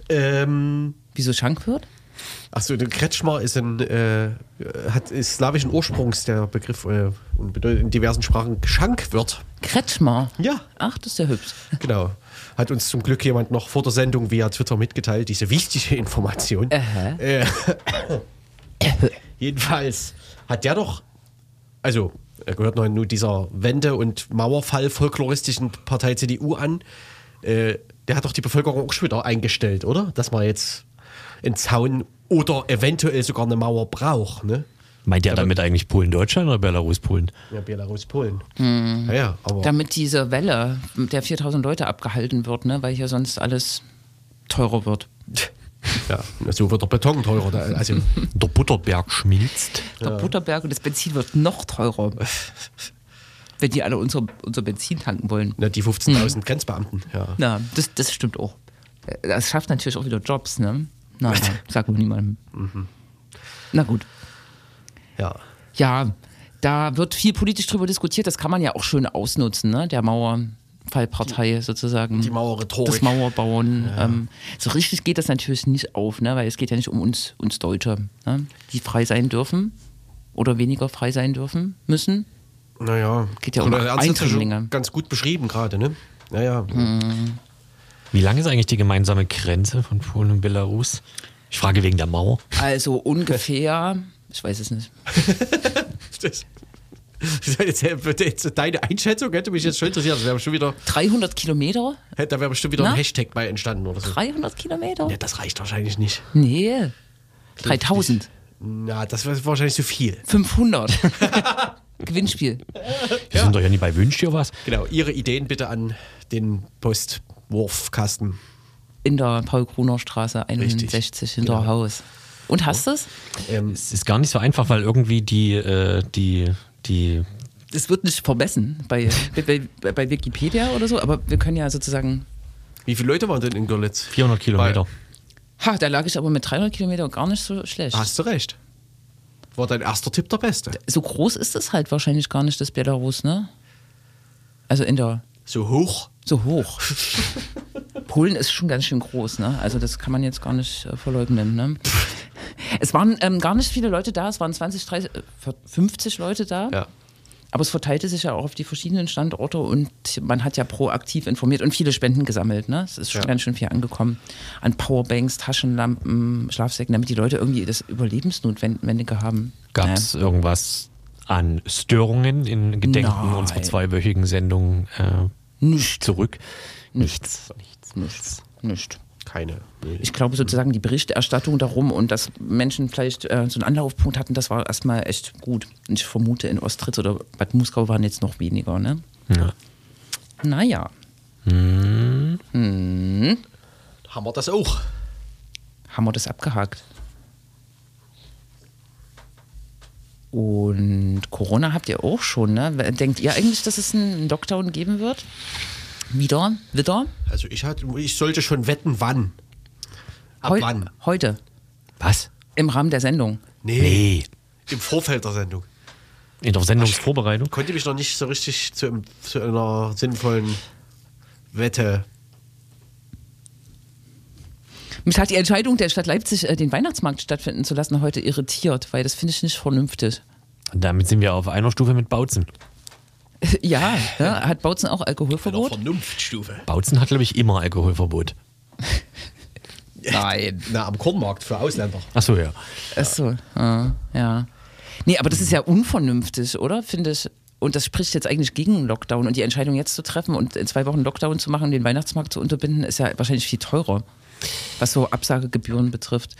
Ähm, Wieso Schank wird? Achso, der Kretschmer ist ein, äh, hat ist slawischen Ursprungs, der Begriff, äh, und bedeutet in diversen Sprachen Schankwirt. Kretschmer. Ja. Ach, das ist ja hübsch. Genau. Hat uns zum Glück jemand noch vor der Sendung via Twitter mitgeteilt, diese wichtige Information. Aha. Äh, jedenfalls hat der doch, also er gehört noch nur dieser Wende- und Mauerfall-folkloristischen Partei CDU an, äh, der hat doch die Bevölkerung auch schon wieder eingestellt, oder? Dass man jetzt einen Zaun oder eventuell sogar eine Mauer braucht, ne? Meint ihr damit eigentlich Polen-Deutschland oder Belarus-Polen? Ja, Belarus, Polen. Hm. Ja, ja, aber Damit diese Welle der 4000 Leute abgehalten wird, ne? weil hier sonst alles teurer wird. ja, so wird der Beton teurer. Also, Der Butterberg schmilzt. Der Butterberg und das Benzin wird noch teurer. wenn die alle unser, unser Benzin tanken wollen. na, die 15.000 Grenzbeamten, ja. Na, das, das stimmt auch. Das schafft natürlich auch wieder Jobs, ne? Na, na sagen wir niemandem. Na gut. ja. Ja, da wird viel politisch drüber diskutiert. Das kann man ja auch schön ausnutzen, ne? Der Mauerfallpartei sozusagen. Die Mauerrhetorik. Das Mauerbauen. Ähm, so richtig geht das natürlich nicht auf, ne? Weil es geht ja nicht um uns, uns Deutsche, ne? die frei sein dürfen oder weniger frei sein dürfen müssen. Naja, Geht ja um ja Eindringlinge. ganz gut beschrieben gerade, ne? Naja, Wie lang ist eigentlich die gemeinsame Grenze von Polen und Belarus? Ich frage wegen der Mauer. Also ungefähr, ich weiß es nicht. deine Einschätzung hätte mich jetzt schon interessiert. Das wäre schon wieder, 300 Kilometer? da wäre bestimmt wieder Na? ein Hashtag bei entstanden oder so. 300 Kilometer? Ja, das reicht wahrscheinlich nicht. Nee. 3000. Na, das wäre wahrscheinlich zu viel. 500. Gewinnspiel. Wir sind doch ja nie bei Wünsch dir was. Genau, Ihre Ideen bitte an den Postwurfkasten. In der Paul-Gruner-Straße 61 Richtig, hinter genau. Haus. Und hast du es? Ähm, Es ist gar nicht so einfach, weil irgendwie die, äh, die, die Es wird nicht vermessen bei, bei, bei Wikipedia oder so, aber wir können ja sozusagen. wie viele Leute waren denn in Görlitz? 400 Kilometer. Ha, da lag ich aber mit 300 Kilometern gar nicht so schlecht. Hast du recht. War dein erster Tipp der beste. So groß ist es halt wahrscheinlich gar nicht, das Belarus, ne? Also in der. So hoch. So hoch. Polen ist schon ganz schön groß, ne? Also das kann man jetzt gar nicht äh, verleugnen, ne? Es waren ähm, gar nicht viele Leute da, es waren 20, 30, äh, 50 Leute da. Ja. Aber es verteilte sich ja auch auf die verschiedenen Standorte und man hat ja proaktiv informiert und viele Spenden gesammelt. Ne? Es ist schon ganz schön viel angekommen an Powerbanks, Taschenlampen, Schlafsäcken, damit die Leute irgendwie das Überlebensnotwendige haben. Gab es irgendwas an Störungen in Gedenken Nein. unserer zweiwöchigen Sendung äh, Nicht. zurück? Nichts. Nichts. Nichts. Nichts. Keine. Ich glaube sozusagen die Berichterstattung darum und dass Menschen vielleicht äh, so einen Anlaufpunkt hatten, das war erstmal echt gut. Und ich vermute in Ostritz oder Bad Muskau waren jetzt noch weniger, ne? Ja. Naja. Haben wir das auch? haben wir das abgehakt. Und Corona habt ihr auch schon, ne? Denkt ihr eigentlich, dass es einen Lockdown geben wird? Wieder? Wieder? Also ich, hatte, ich sollte schon wetten, wann. Ab Heu- wann? Heute. Was? Im Rahmen der Sendung. Nee, Nee. im Vorfeld der Sendung. In der Sendungsvorbereitung? Konnte mich noch nicht so richtig zu, zu einer sinnvollen Wette. Mich hat die Entscheidung der Stadt Leipzig, äh, den Weihnachtsmarkt stattfinden zu lassen, heute irritiert, weil das finde ich nicht vernünftig. Damit sind wir auf einer Stufe mit Bautzen. Ja, ja hat Bautzen auch Alkoholverbot? Vernunftstufe. Bautzen hat, glaube ich, immer Alkoholverbot. Nein. Na, am Kornmarkt für Ausländer. Achso, ja. Achso, ja. ja. Nee, aber das ist ja unvernünftig, oder? Finde ich. Und das spricht jetzt eigentlich gegen einen Lockdown. Und die Entscheidung jetzt zu treffen und in zwei Wochen Lockdown zu machen und den Weihnachtsmarkt zu unterbinden, ist ja wahrscheinlich viel teurer, was so Absagegebühren betrifft.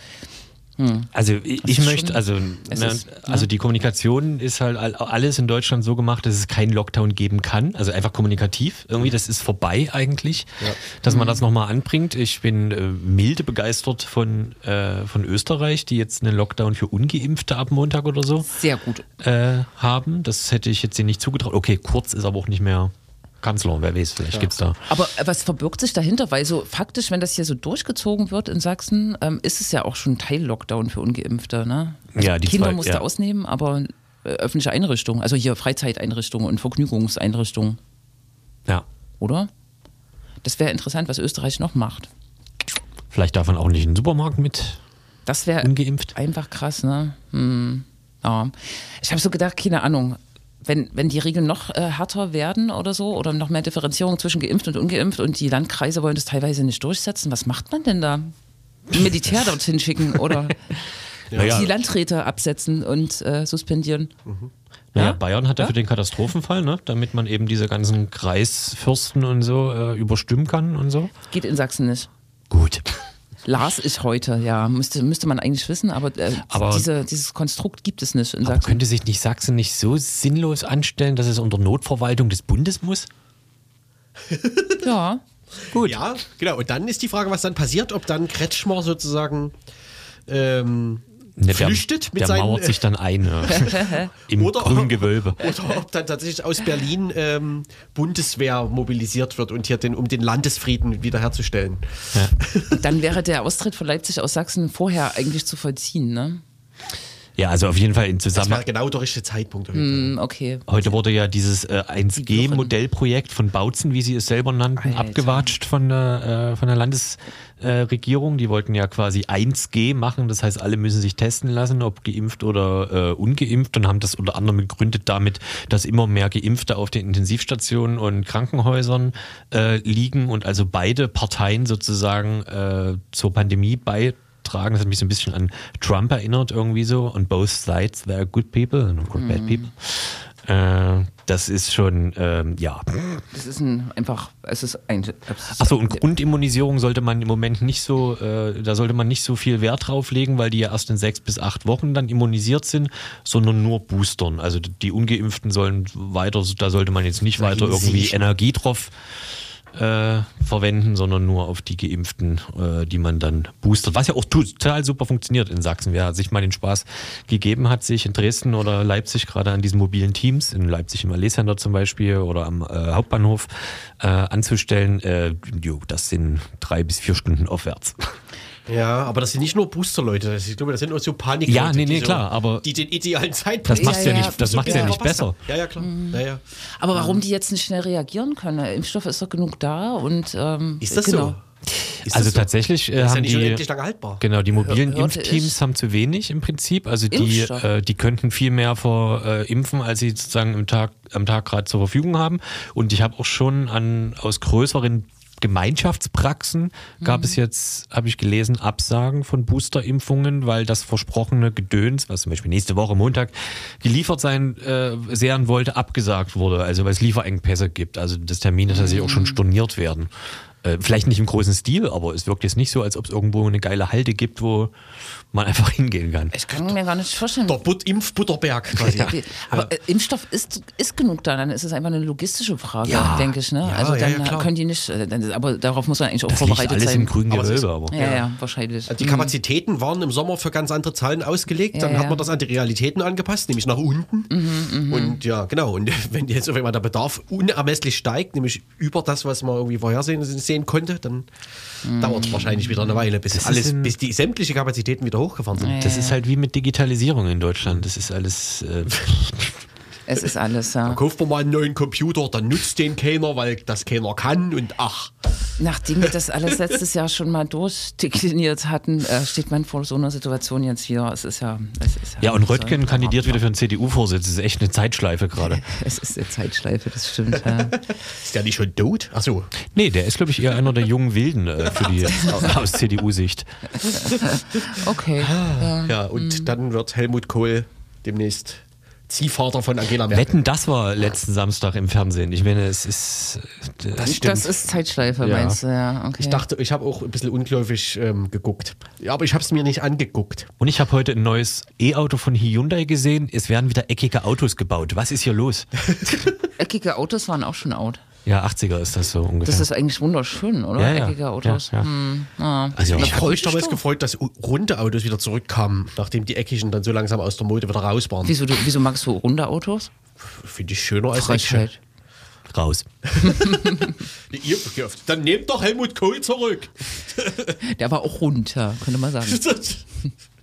Also ich, ich möchte, also, ne, ist- also ja. die Kommunikation ist halt all- alles in Deutschland so gemacht, dass es keinen Lockdown geben kann. Also einfach kommunikativ. Irgendwie, das ist vorbei eigentlich, dass man das nochmal anbringt. Ich bin äh, milde begeistert von, äh, von Österreich, die jetzt einen Lockdown für Ungeimpfte ab Montag oder so Sehr gut. äh, haben. Das hätte ich jetzt ihnen nicht zugetraut. Okay, Kurz ist aber auch nicht mehr Kanzler, wer weiß, vielleicht gibt's da. Aber äh, was verbirgt sich dahinter? Weil so faktisch, wenn das hier so durchgezogen wird in Sachsen, ähm, ist es ja auch schon Teil-Lockdown für Ungeimpfte. Ne? Also Ja, die Kinder zwei- musste ja. ausnehmen, aber äh, öffentliche Einrichtungen, also hier Freizeiteinrichtungen und Vergnügungseinrichtungen, Ja. oder? Das wäre interessant, was Österreich noch macht. Vielleicht darf man auch nicht in den Supermarkt mit Das wäre ungeimpft. einfach krass, ne? Hm. Ja. Ich habe so gedacht, keine Ahnung, wenn, wenn die Regeln noch äh, härter werden oder so oder noch mehr Differenzierung zwischen geimpft und ungeimpft und die Landkreise wollen das teilweise nicht durchsetzen, was macht man denn da? Militär dorthin schicken oder Naja, die Landräte absetzen und äh, suspendieren? Naja, Ja? Bayern hat ja Ja? für den Katastrophenfall, ne? damit man eben diese ganzen Kreisfürsten und so äh, überstimmen kann und so. Geht in Sachsen nicht. Gut. Las ich heute, ja, müsste, müsste man eigentlich wissen, aber, äh, Aber- diese, dieses Konstrukt gibt es nicht in Aber Sachsen. könnte sich nicht Sachsen nicht so sinnlos anstellen, dass es unter Notverwaltung des Bundes muss? Ja, Gut. Ja, genau. Und dann ist die Frage, was dann passiert, ob dann Kretschmer sozusagen ähm, Ne, der, flüchtet mit der seinen. mauert sich dann ein ja. im Oder- grünen Gewölbe. oder ob dann tatsächlich aus Berlin ähm, Bundeswehr mobilisiert wird und hier den, um den Landesfrieden wiederherzustellen. dann wäre der Austritt von Leipzig aus Sachsen vorher eigentlich zu vollziehen, ne? Ja, also auf jeden Fall in Das Zusammenhang. war genau der richtige Zeitpunkt. Hm, okay. Heute wurde ja dieses äh, Die Wirren. 1G-Modellprojekt von Bautzen, wie sie es selber nannten, Alter. abgewatscht von der, äh, von der Landesregierung. Die wollten ja quasi 1G machen, das heißt, alle müssen sich testen lassen, ob geimpft oder äh, ungeimpft und haben das unter anderem begründet damit, dass immer mehr Geimpfte auf den Intensivstationen und Krankenhäusern äh, liegen und also beide Parteien sozusagen äh, zur Pandemie beitragen. Das hat mich so ein bisschen an Trump erinnert irgendwie so. Und both sides, they're good people and good bad people. Äh, das ist schon, ähm, ja. Das ist ein einfach, es ist ein. Achso, und Grundimmunisierung sollte man im Moment nicht so, äh, da sollte man nicht so viel Wert drauf legen, weil die ja erst in sechs bis acht Wochen dann immunisiert sind, sondern nur boostern. Also die Ungeimpften sollen weiter, da sollte man jetzt nicht weiter irgendwie. Energie drauf äh, verwenden, sondern nur auf die Geimpften, äh, die man dann boostert. Was ja auch total super funktioniert in Sachsen. Wer sich mal den Spaß gegeben hat, sich in Dresden oder Leipzig gerade an diesen mobilen Teams, in Leipzig im Allee-Center zum Beispiel oder am äh, Hauptbahnhof äh, anzustellen, äh, jo, das sind drei bis vier Stunden aufwärts. Ja, aber das sind nicht nur Booster-Leute. das- Ich glaube, das sind nur so panik Ja, nee, nee, so, klar, aber- Die den idealen Zeitpunkt Das macht's ja, ja, nicht, das macht's ja genau nicht besser. Ja, ja, klar. Ja, ja. Aber warum die jetzt nicht schnell reagieren können? Der Impfstoff ist doch genug da und. Ähm, Ist das genau. so? Ist Also das so? tatsächlich äh, ist ja haben nicht die unendlich lange haltbar. Genau, die mobilen Hör- Impfteams haben zu wenig im Prinzip. Also die, äh, die könnten viel mehr vor äh, impfen, als sie sozusagen im Tag, am Tag gerade zur Verfügung haben. Und ich habe auch schon an aus größeren Gemeinschaftspraxen gab Mhm. es jetzt, habe ich gelesen, Absagen von Boosterimpfungen, weil das versprochene Gedöns, was zum Beispiel nächste Woche Montag geliefert sein äh, sein wollte, abgesagt wurde. Also weil es Lieferengpässe gibt. Also das Termin tatsächlich auch schon storniert werden. Äh, vielleicht nicht im großen Stil, aber es wirkt jetzt nicht so, als ob es irgendwo eine geile Halde gibt, wo man einfach hingehen kann. Ich kann mir gar nicht vorstellen. Der But Impfbutterberg quasi. Wie- Aber äh, Impfstoff ist, ist genug da, dann ist es einfach eine logistische Frage, Ja. denke ich. Ne? Ja, also ja, dann ja, können die nicht, äh, dann, aber darauf muss man eigentlich auch Das liegt vorbereitet alles sein. im grünen es ist- Gewölbe, aber. ja, ja, wahrscheinlich. Die Kapazitäten waren im Sommer für ganz andere Zahlen ausgelegt. Ja, Dann ja. hat man das an die Realitäten angepasst, nämlich nach unten. Und ja, genau. Und wenn jetzt auf einmal der Bedarf unermesslich steigt, nämlich über das, was man irgendwie vorhersehen sehen konnte, dann dauert es wahrscheinlich wieder eine Weile, bis Das alles, bis die sämtliche Kapazitäten wieder hochgefahren sind. Das ist halt wie mit Digitalisierung in Deutschland. Das ist alles. Äh, Es ist alles, ja. Kauft man mal einen neuen Computer, dann nutzt den keiner, weil das keiner kann und ach. Nachdem wir das alles letztes Jahr schon mal durchdekliniert hatten, äh, steht man vor so einer Situation jetzt wieder. Es ist ja. Es ist ja, und so- Röttgen kandidiert wieder für den CDU-Vorsitz. Das ist echt eine Zeitschleife gerade. Es ist eine Zeitschleife, das stimmt. Ja. Ist der nicht schon tot? Ach so. Nee, der ist, glaube ich, eher einer der jungen Wilden äh, für die, aus CDU-Sicht. Okay. Ja. Ja, und dann wird Helmut Kohl demnächst Ziehvater von Angela Merkel. Wetten, das war letzten Samstag im Fernsehen. Ich meine, es ist. Äh, Das Das ist Zeitschleife, Ja. meinst du? Ja, okay. Ich dachte, ich habe auch ein bisschen ungläubig ähm, geguckt. Ja, aber ich habe es mir nicht angeguckt. Und ich habe heute ein neues E-Auto von Hyundai gesehen. Es werden wieder eckige Autos gebaut. Was ist hier los? Eckige Autos waren auch schon out. Ja, 80er ist das so ungefähr. Das ist eigentlich wunderschön, oder? Ja, ja. Eckige Autos. Ja, ja. Hm, ja. Also Ja. ich habe mich damals gefreut, dass runde Autos wieder zurückkamen, nachdem die eckigen dann so langsam aus der Mode wieder raus waren. Wieso, du, wieso magst du runde Autos? Finde ich schöner als Frechheit. raus. Ihr- Dann nehmt doch Helmut Kohl zurück. Der war auch rund, ja, könnte man sagen.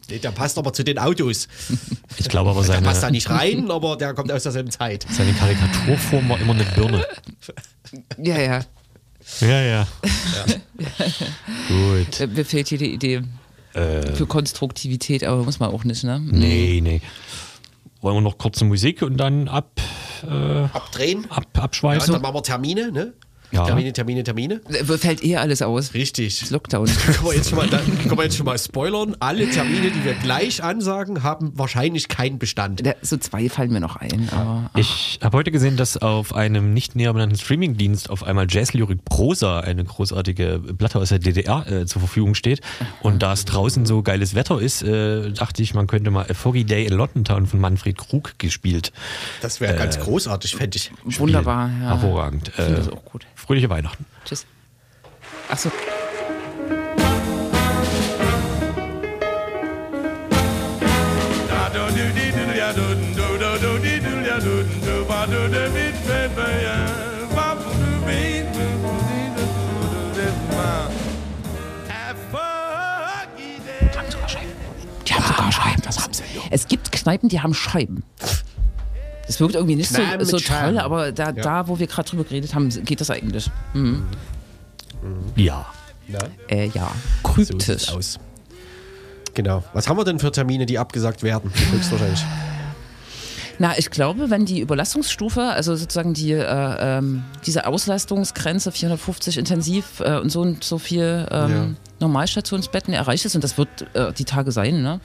Der passt aber zu den Autos. Ich glaube aber Der passt da seine, nicht rein, aber der kommt aus derselben Zeit. seine Karikaturform war immer eine Birne. Ja, ja. Ja, ja. Gut. Äh, Mir fehlt hier die Idee für Konstruktivität, aber muss man auch nicht, ne? Nee, nee. Wollen wir noch kurze Musik und dann ab, äh, Abdrehen. ab Ja, abschweifen? dann machen wir Termine, ne? Ja. Termine, Termine, Termine. Äh, Fällt eh alles aus. Richtig. Lockdown. Können wir, jetzt schon mal, dann, können wir jetzt schon mal spoilern. Alle Termine, die wir gleich ansagen, haben wahrscheinlich keinen Bestand. Da- So zwei fallen mir noch ein, aber Ich habe heute gesehen, dass auf einem nicht näher benannten Streamingdienst auf einmal Jazzlyrik Prosa, eine großartige Platte aus der DDR, äh, zur Verfügung steht. Und da es draußen so geiles Wetter ist, äh, dachte ich, man könnte mal A Foggy Day in London Town von Manfred Krug gespielt. Das wäre ganz großartig, fände ich. wunderbar. Ja. Hervorragend. Ich finde Äh, das auch gut. Fröhliche Weihnachten. Tschüss. Achso. Die haben sogar Scheiben. Das haben sie. Es gibt Kneipen, die haben Scheiben. Das wirkt irgendwie nicht so, mit so Scheiben. toll, aber da, da, wo wir gerade drüber geredet haben, geht das eigentlich. Ja. Äh, ja. So Kryptisch. sieht's aus. Genau. Was haben wir denn für Termine, die abgesagt werden? Höchstwahrscheinlich. Na, ich glaube, wenn die Überlastungsstufe, also sozusagen die, äh, ähm, diese Auslastungsgrenze 450 intensiv äh, und so und so viel ähm, Normalstationsbetten erreicht ist, und das wird äh, die Tage sein, ne?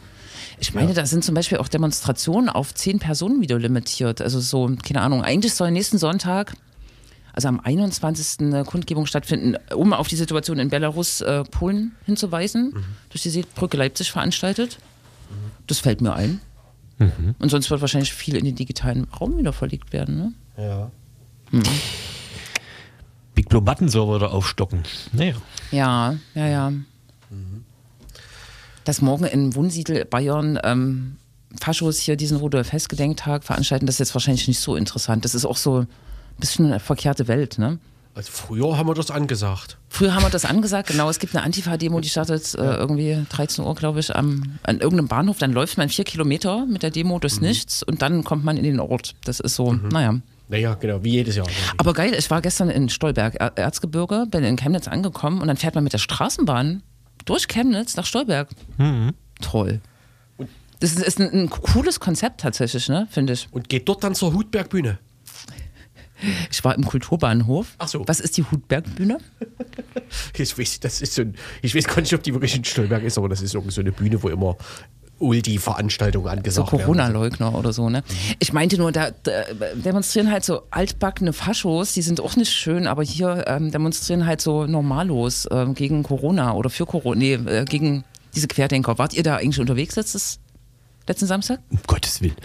Ich meine, da sind zum Beispiel auch Demonstrationen auf zehn Personen wieder limitiert. Also so, keine Ahnung, eigentlich soll nächsten Sonntag, also am 21. eine Kundgebung stattfinden, um auf die Situation in Belarus, äh, Polen hinzuweisen, durch die Seebrücke Leipzig veranstaltet. Das fällt mir ein. Und sonst wird wahrscheinlich viel in den digitalen Raum wieder verlegt werden. Ne? Ja. Big Blue Button Server da aufstocken. Naja. Ja, ja, ja. Dass morgen in Wunsiedel, Bayern, ähm, Faschos hier diesen Rudolf Hess-Gedenktag veranstalten, das ist jetzt wahrscheinlich nicht so interessant. Das ist auch so ein bisschen eine verkehrte Welt, ne? Also früher haben wir das angesagt. Früher haben wir das angesagt, genau. Es gibt eine Antifa-Demo, die startet äh, irgendwie 13 Uhr, glaube ich, am, an irgendeinem Bahnhof. Dann läuft man vier Kilometer mit der Demo durchs Nichts und dann kommt man in den Ort. Das ist so, naja. Naja, genau, wie jedes Jahr. Aber geil, ich war gestern in Stolberg, Er- Erzgebirge, bin in Chemnitz angekommen und dann fährt man mit der Straßenbahn durch Chemnitz nach Stolberg. Toll. Das ist, ist ein, ein cooles Konzept tatsächlich, ne, finde ich. Und geht dort dann zur Hutbergbühne. Ich war im Kulturbahnhof. Ach so. Was ist die Hutbergbühne? Ich weiß, das ist so ein, ich weiß gar nicht, ob die wirklich in Stolberg ist, aber das ist irgendwie so eine Bühne, wo immer Uldi-Veranstaltungen So angesagt werden. Corona-Leugner oder so, ne? Ich meinte nur, da, da demonstrieren halt so altbackene Faschos, die sind auch nicht schön, aber hier ähm, demonstrieren halt so Normalos ähm, gegen Corona oder für Corona, nee, äh, gegen diese Querdenker. Wart ihr da eigentlich unterwegs letztes, letzten Samstag? Um Gottes Willen.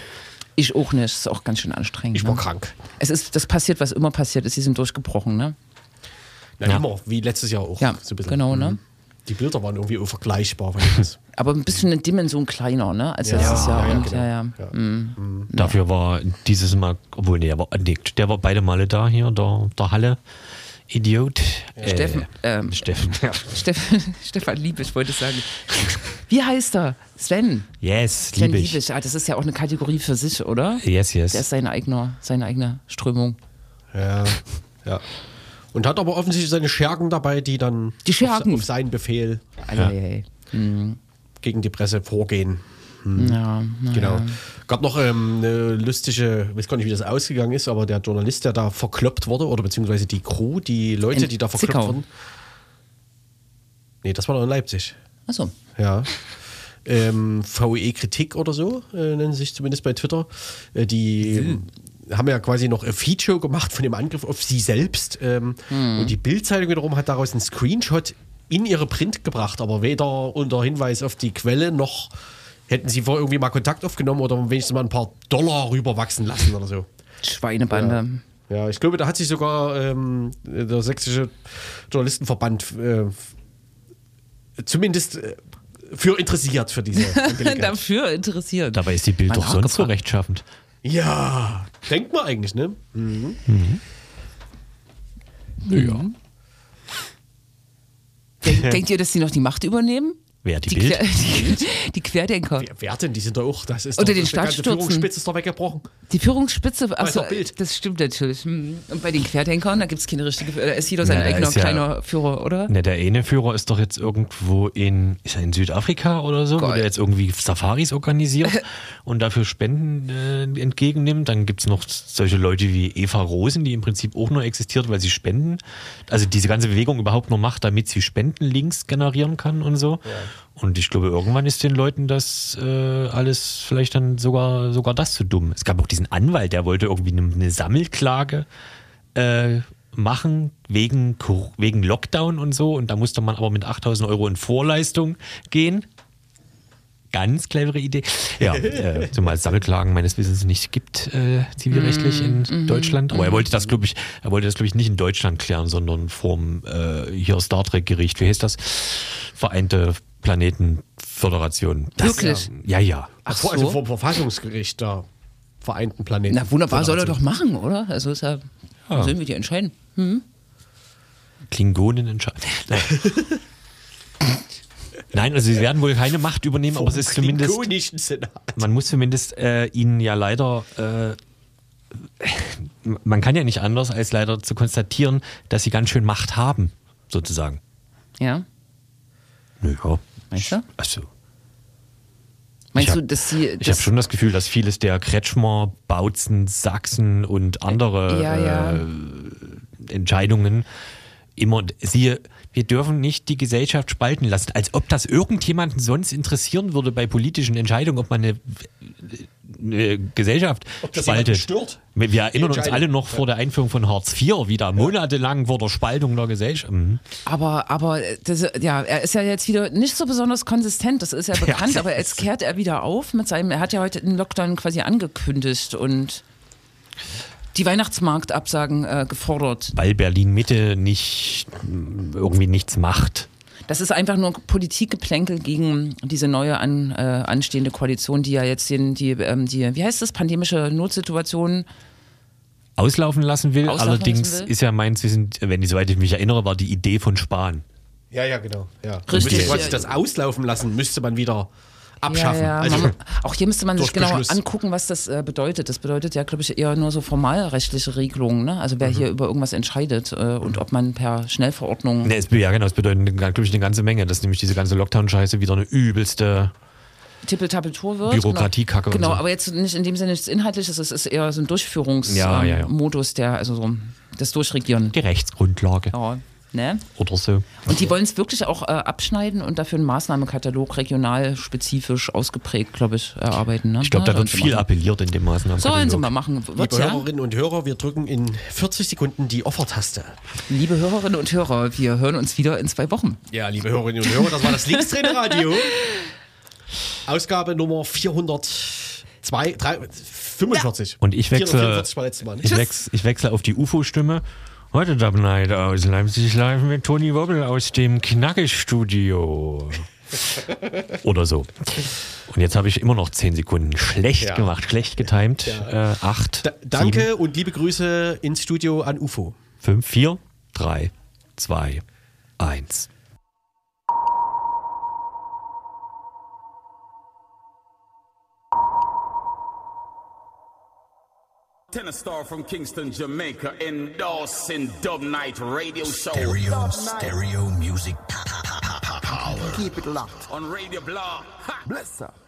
Ich auch nicht, ist auch ganz schön anstrengend. Ich war ne? krank. Es ist, das passiert, was immer passiert ist, sie sind durchgebrochen, ne? Na, Ja. immer, wie letztes Jahr auch. Ja, so ein bisschen. genau, ne? Mhm. Die Bilder waren irgendwie das, Aber ein bisschen eine Dimension kleiner, ne? Als Ja, letztes Jahr. ja, und, genau. ja, ja. Ja. Mhm. Dafür war dieses Mal, obwohl, nee, aber, nee, der war beide Male da hier, der, der Halle. Idiot. Steffen, Äh, ähm, Steffen. Ja. Stefan, Stefan Liebig wollte ich sagen. Wie heißt er? Sven. Yes, Sven liebe ich. Liebig. Ah, das ist ja auch eine Kategorie für sich, oder? Yes, Der ist yes. seine eigene, seine eigene Strömung. ja, ja. Und hat aber offensichtlich seine Schergen dabei, die dann Die Schergen. Auf, auf seinen Befehl Eieiei. gegen die Presse vorgehen. Ja, na Genau. ja. Gab noch ähm, eine lustige, ich weiß gar nicht, wie das ausgegangen ist, aber der Journalist, der da verkloppt wurde, oder beziehungsweise die Crew, die Leute, In die da verkloppt Zickau. wurden. Nee, das war noch in Leipzig. Achso. Ja. Ähm, VE Kritik oder so, äh, nennen sie sich zumindest bei Twitter. Äh, die ähm, haben ja quasi noch ein Feature gemacht von dem Angriff auf sie selbst. Ähm, Und die Bildzeitung wiederum hat daraus einen Screenshot in ihre Print gebracht, aber weder unter Hinweis auf die Quelle noch hätten sie vorher irgendwie mal Kontakt aufgenommen oder wenigstens mal ein paar Dollar rüberwachsen lassen oder so. Schweinebande. Ja, ich glaube, da hat sich sogar ähm, der sächsische Journalistenverband äh, zumindest äh, für interessiert für diese. Dafür interessiert. Dabei ist die Bild Mal doch sonst so rechtschaffend. Ja, denkt man eigentlich, ne? Ja. Denk, denkt ihr, dass sie noch die Macht übernehmen? Wer, die Die, Bild? Quer, die, die Querdenker. Wer, wer denn? Die sind doch auch, das ist Unter doch, den das- die. Führungsspitze ist doch weggebrochen. Die Führungsspitze, achso, Bild. das stimmt natürlich. Hm. Und bei den Querdenkern, da gibt es keine richtige, da ist jeder sein Na, eigener ja- kleiner Führer, oder? Ne, der eine Führer ist doch jetzt irgendwo in, ist er in Südafrika oder so, wo Geil. der jetzt irgendwie Safaris organisiert und dafür Spenden äh, entgegennimmt. Dann gibt es noch solche Leute wie Eva Rosen, die im Prinzip auch nur existiert, weil sie spenden. Also diese ganze Bewegung überhaupt nur macht, damit sie Spendenlinks generieren kann und so. Und ich glaube, irgendwann ist den Leuten das äh, alles vielleicht dann sogar, sogar das zu dumm. Es gab auch diesen Anwalt, der wollte irgendwie eine, eine Sammelklage äh, machen wegen, wegen Lockdown und so. Und da musste man aber mit 8000 Euro in Vorleistung gehen. Ganz clevere Idee. Ja, äh, zumal es Sammelklagen meines Wissens nicht gibt, äh, zivilrechtlich in Deutschland. Aber er wollte das, glaube ich, er wollte das, glaube ich, nicht in Deutschland klären, sondern vom äh, hier Star Trek-Gericht. Wie heißt das? Vereinte Planetenföderation. Das, Wirklich? Ja, ja. Ach Vor- Also so. vom Verfassungsgericht der Vereinten Planeten. Na wunderbar, soll er doch machen, oder? Also ist ja, Ja. sollen wir die entscheiden. Klingonen entscheiden. Nein. Also sie werden wohl keine Macht übernehmen, aber es ist zumindest. Senat. Man muss zumindest äh, ihnen ja leider. Äh, man kann ja nicht anders, als leider zu konstatieren, dass sie ganz schön Macht haben, sozusagen. Ja. Naja. Meinst du? Also, Meinst Ich du, hab- dass sie. ich habe schon das Gefühl, dass vieles der Kretschmer, Bautzen, Sachsen und andere Ja, ja. Äh, Entscheidungen immer, siehe, wir dürfen nicht die Gesellschaft spalten lassen, als ob das irgendjemanden sonst interessieren würde bei politischen Entscheidungen, ob man eine, eine Gesellschaft Ob das spaltet. stört? Wir erinnern uns alle noch vor der Einführung von Hartz IV, wie da monatelang vor der Spaltung der Gesellschaft. Mhm. Aber, aber das, ja, er ist ja jetzt wieder nicht so besonders konsistent, das ist ja bekannt, Ja, aber jetzt kehrt er wieder auf mit seinem, er hat ja heute den Lockdown quasi angekündigt und die Weihnachtsmarktabsagen äh, gefordert. Weil Berlin Mitte nicht irgendwie nichts macht. Das ist einfach nur Politikgeplänkel gegen diese neue an, äh, anstehende Koalition, die ja jetzt den, die, ähm, die, wie heißt das, pandemische Notsituation auslaufen lassen will. Auslaufen Allerdings lassen will? ist ja meins, wir sind, wenn ich soweit ich mich erinnere, war die Idee von Spahn. Ja, ja, genau. Ja. Richtig. Müsste quasi das auslaufen lassen, müsste man wieder abschaffen. Ja, ja. Also, Man, auch hier müsste man sich genau angucken, was das äh, bedeutet. Das bedeutet ja, glaube ich, eher nur so formalrechtliche Regelungen. Ne? Also wer hier über irgendwas entscheidet äh, und ob man per Schnellverordnung. Ne, es, ja, genau, es bedeutet, glaube ich, eine ganze Menge, dass nämlich diese ganze Lockdown-Scheiße wieder eine übelste Tippeltappeltour wird. Bürokratiekacke Genau, so. aber jetzt nicht in dem Sinne nichts Inhaltliches, es ist eher so ein Durchführungsmodus, Ja. Modus, der, also so das Durchregieren. die Rechtsgrundlage Ja, ne? oder so. Und die wollen es wirklich auch äh, abschneiden und dafür einen Maßnahmenkatalog regional spezifisch ausgeprägt, glaube ich, erarbeiten. Ne? Ich glaube, da Ja, wird viel machen. appelliert in dem Maßnahmen. Sollen sie mal machen. Wird, liebe ja? Hörerinnen und Hörer, wir drücken in 40 Sekunden die Offertaste. Liebe Hörerinnen und Hörer, wir hören uns wieder in zwei Wochen. Ja, liebe Hörerinnen und Hörer, das war das Linkstrainer-Radio. Ausgabe Nummer 402, 3, 45. Und ich wechsle, 444 war letztes Mal. ich, wechs, ich wechsle auf die UFO-Stimme. Heute Dub Night aus Leipzig live mit Toni Wobbel aus dem Knackig-Studio. Oder so. Und jetzt habe ich immer noch 10 Sekunden schlecht Ja. gemacht, schlecht getimed. Äh, acht, Da, danke und liebe Grüße ins Studio an UFO. 5, 4, 3, 2, 1. Tennis star from Kingston, Jamaica, endorsing Dub Night Radio Show Stereo, stereo music po- po- po- po- power. Keep it locked. on Radio Blah. Ha! Bless her. Dub Night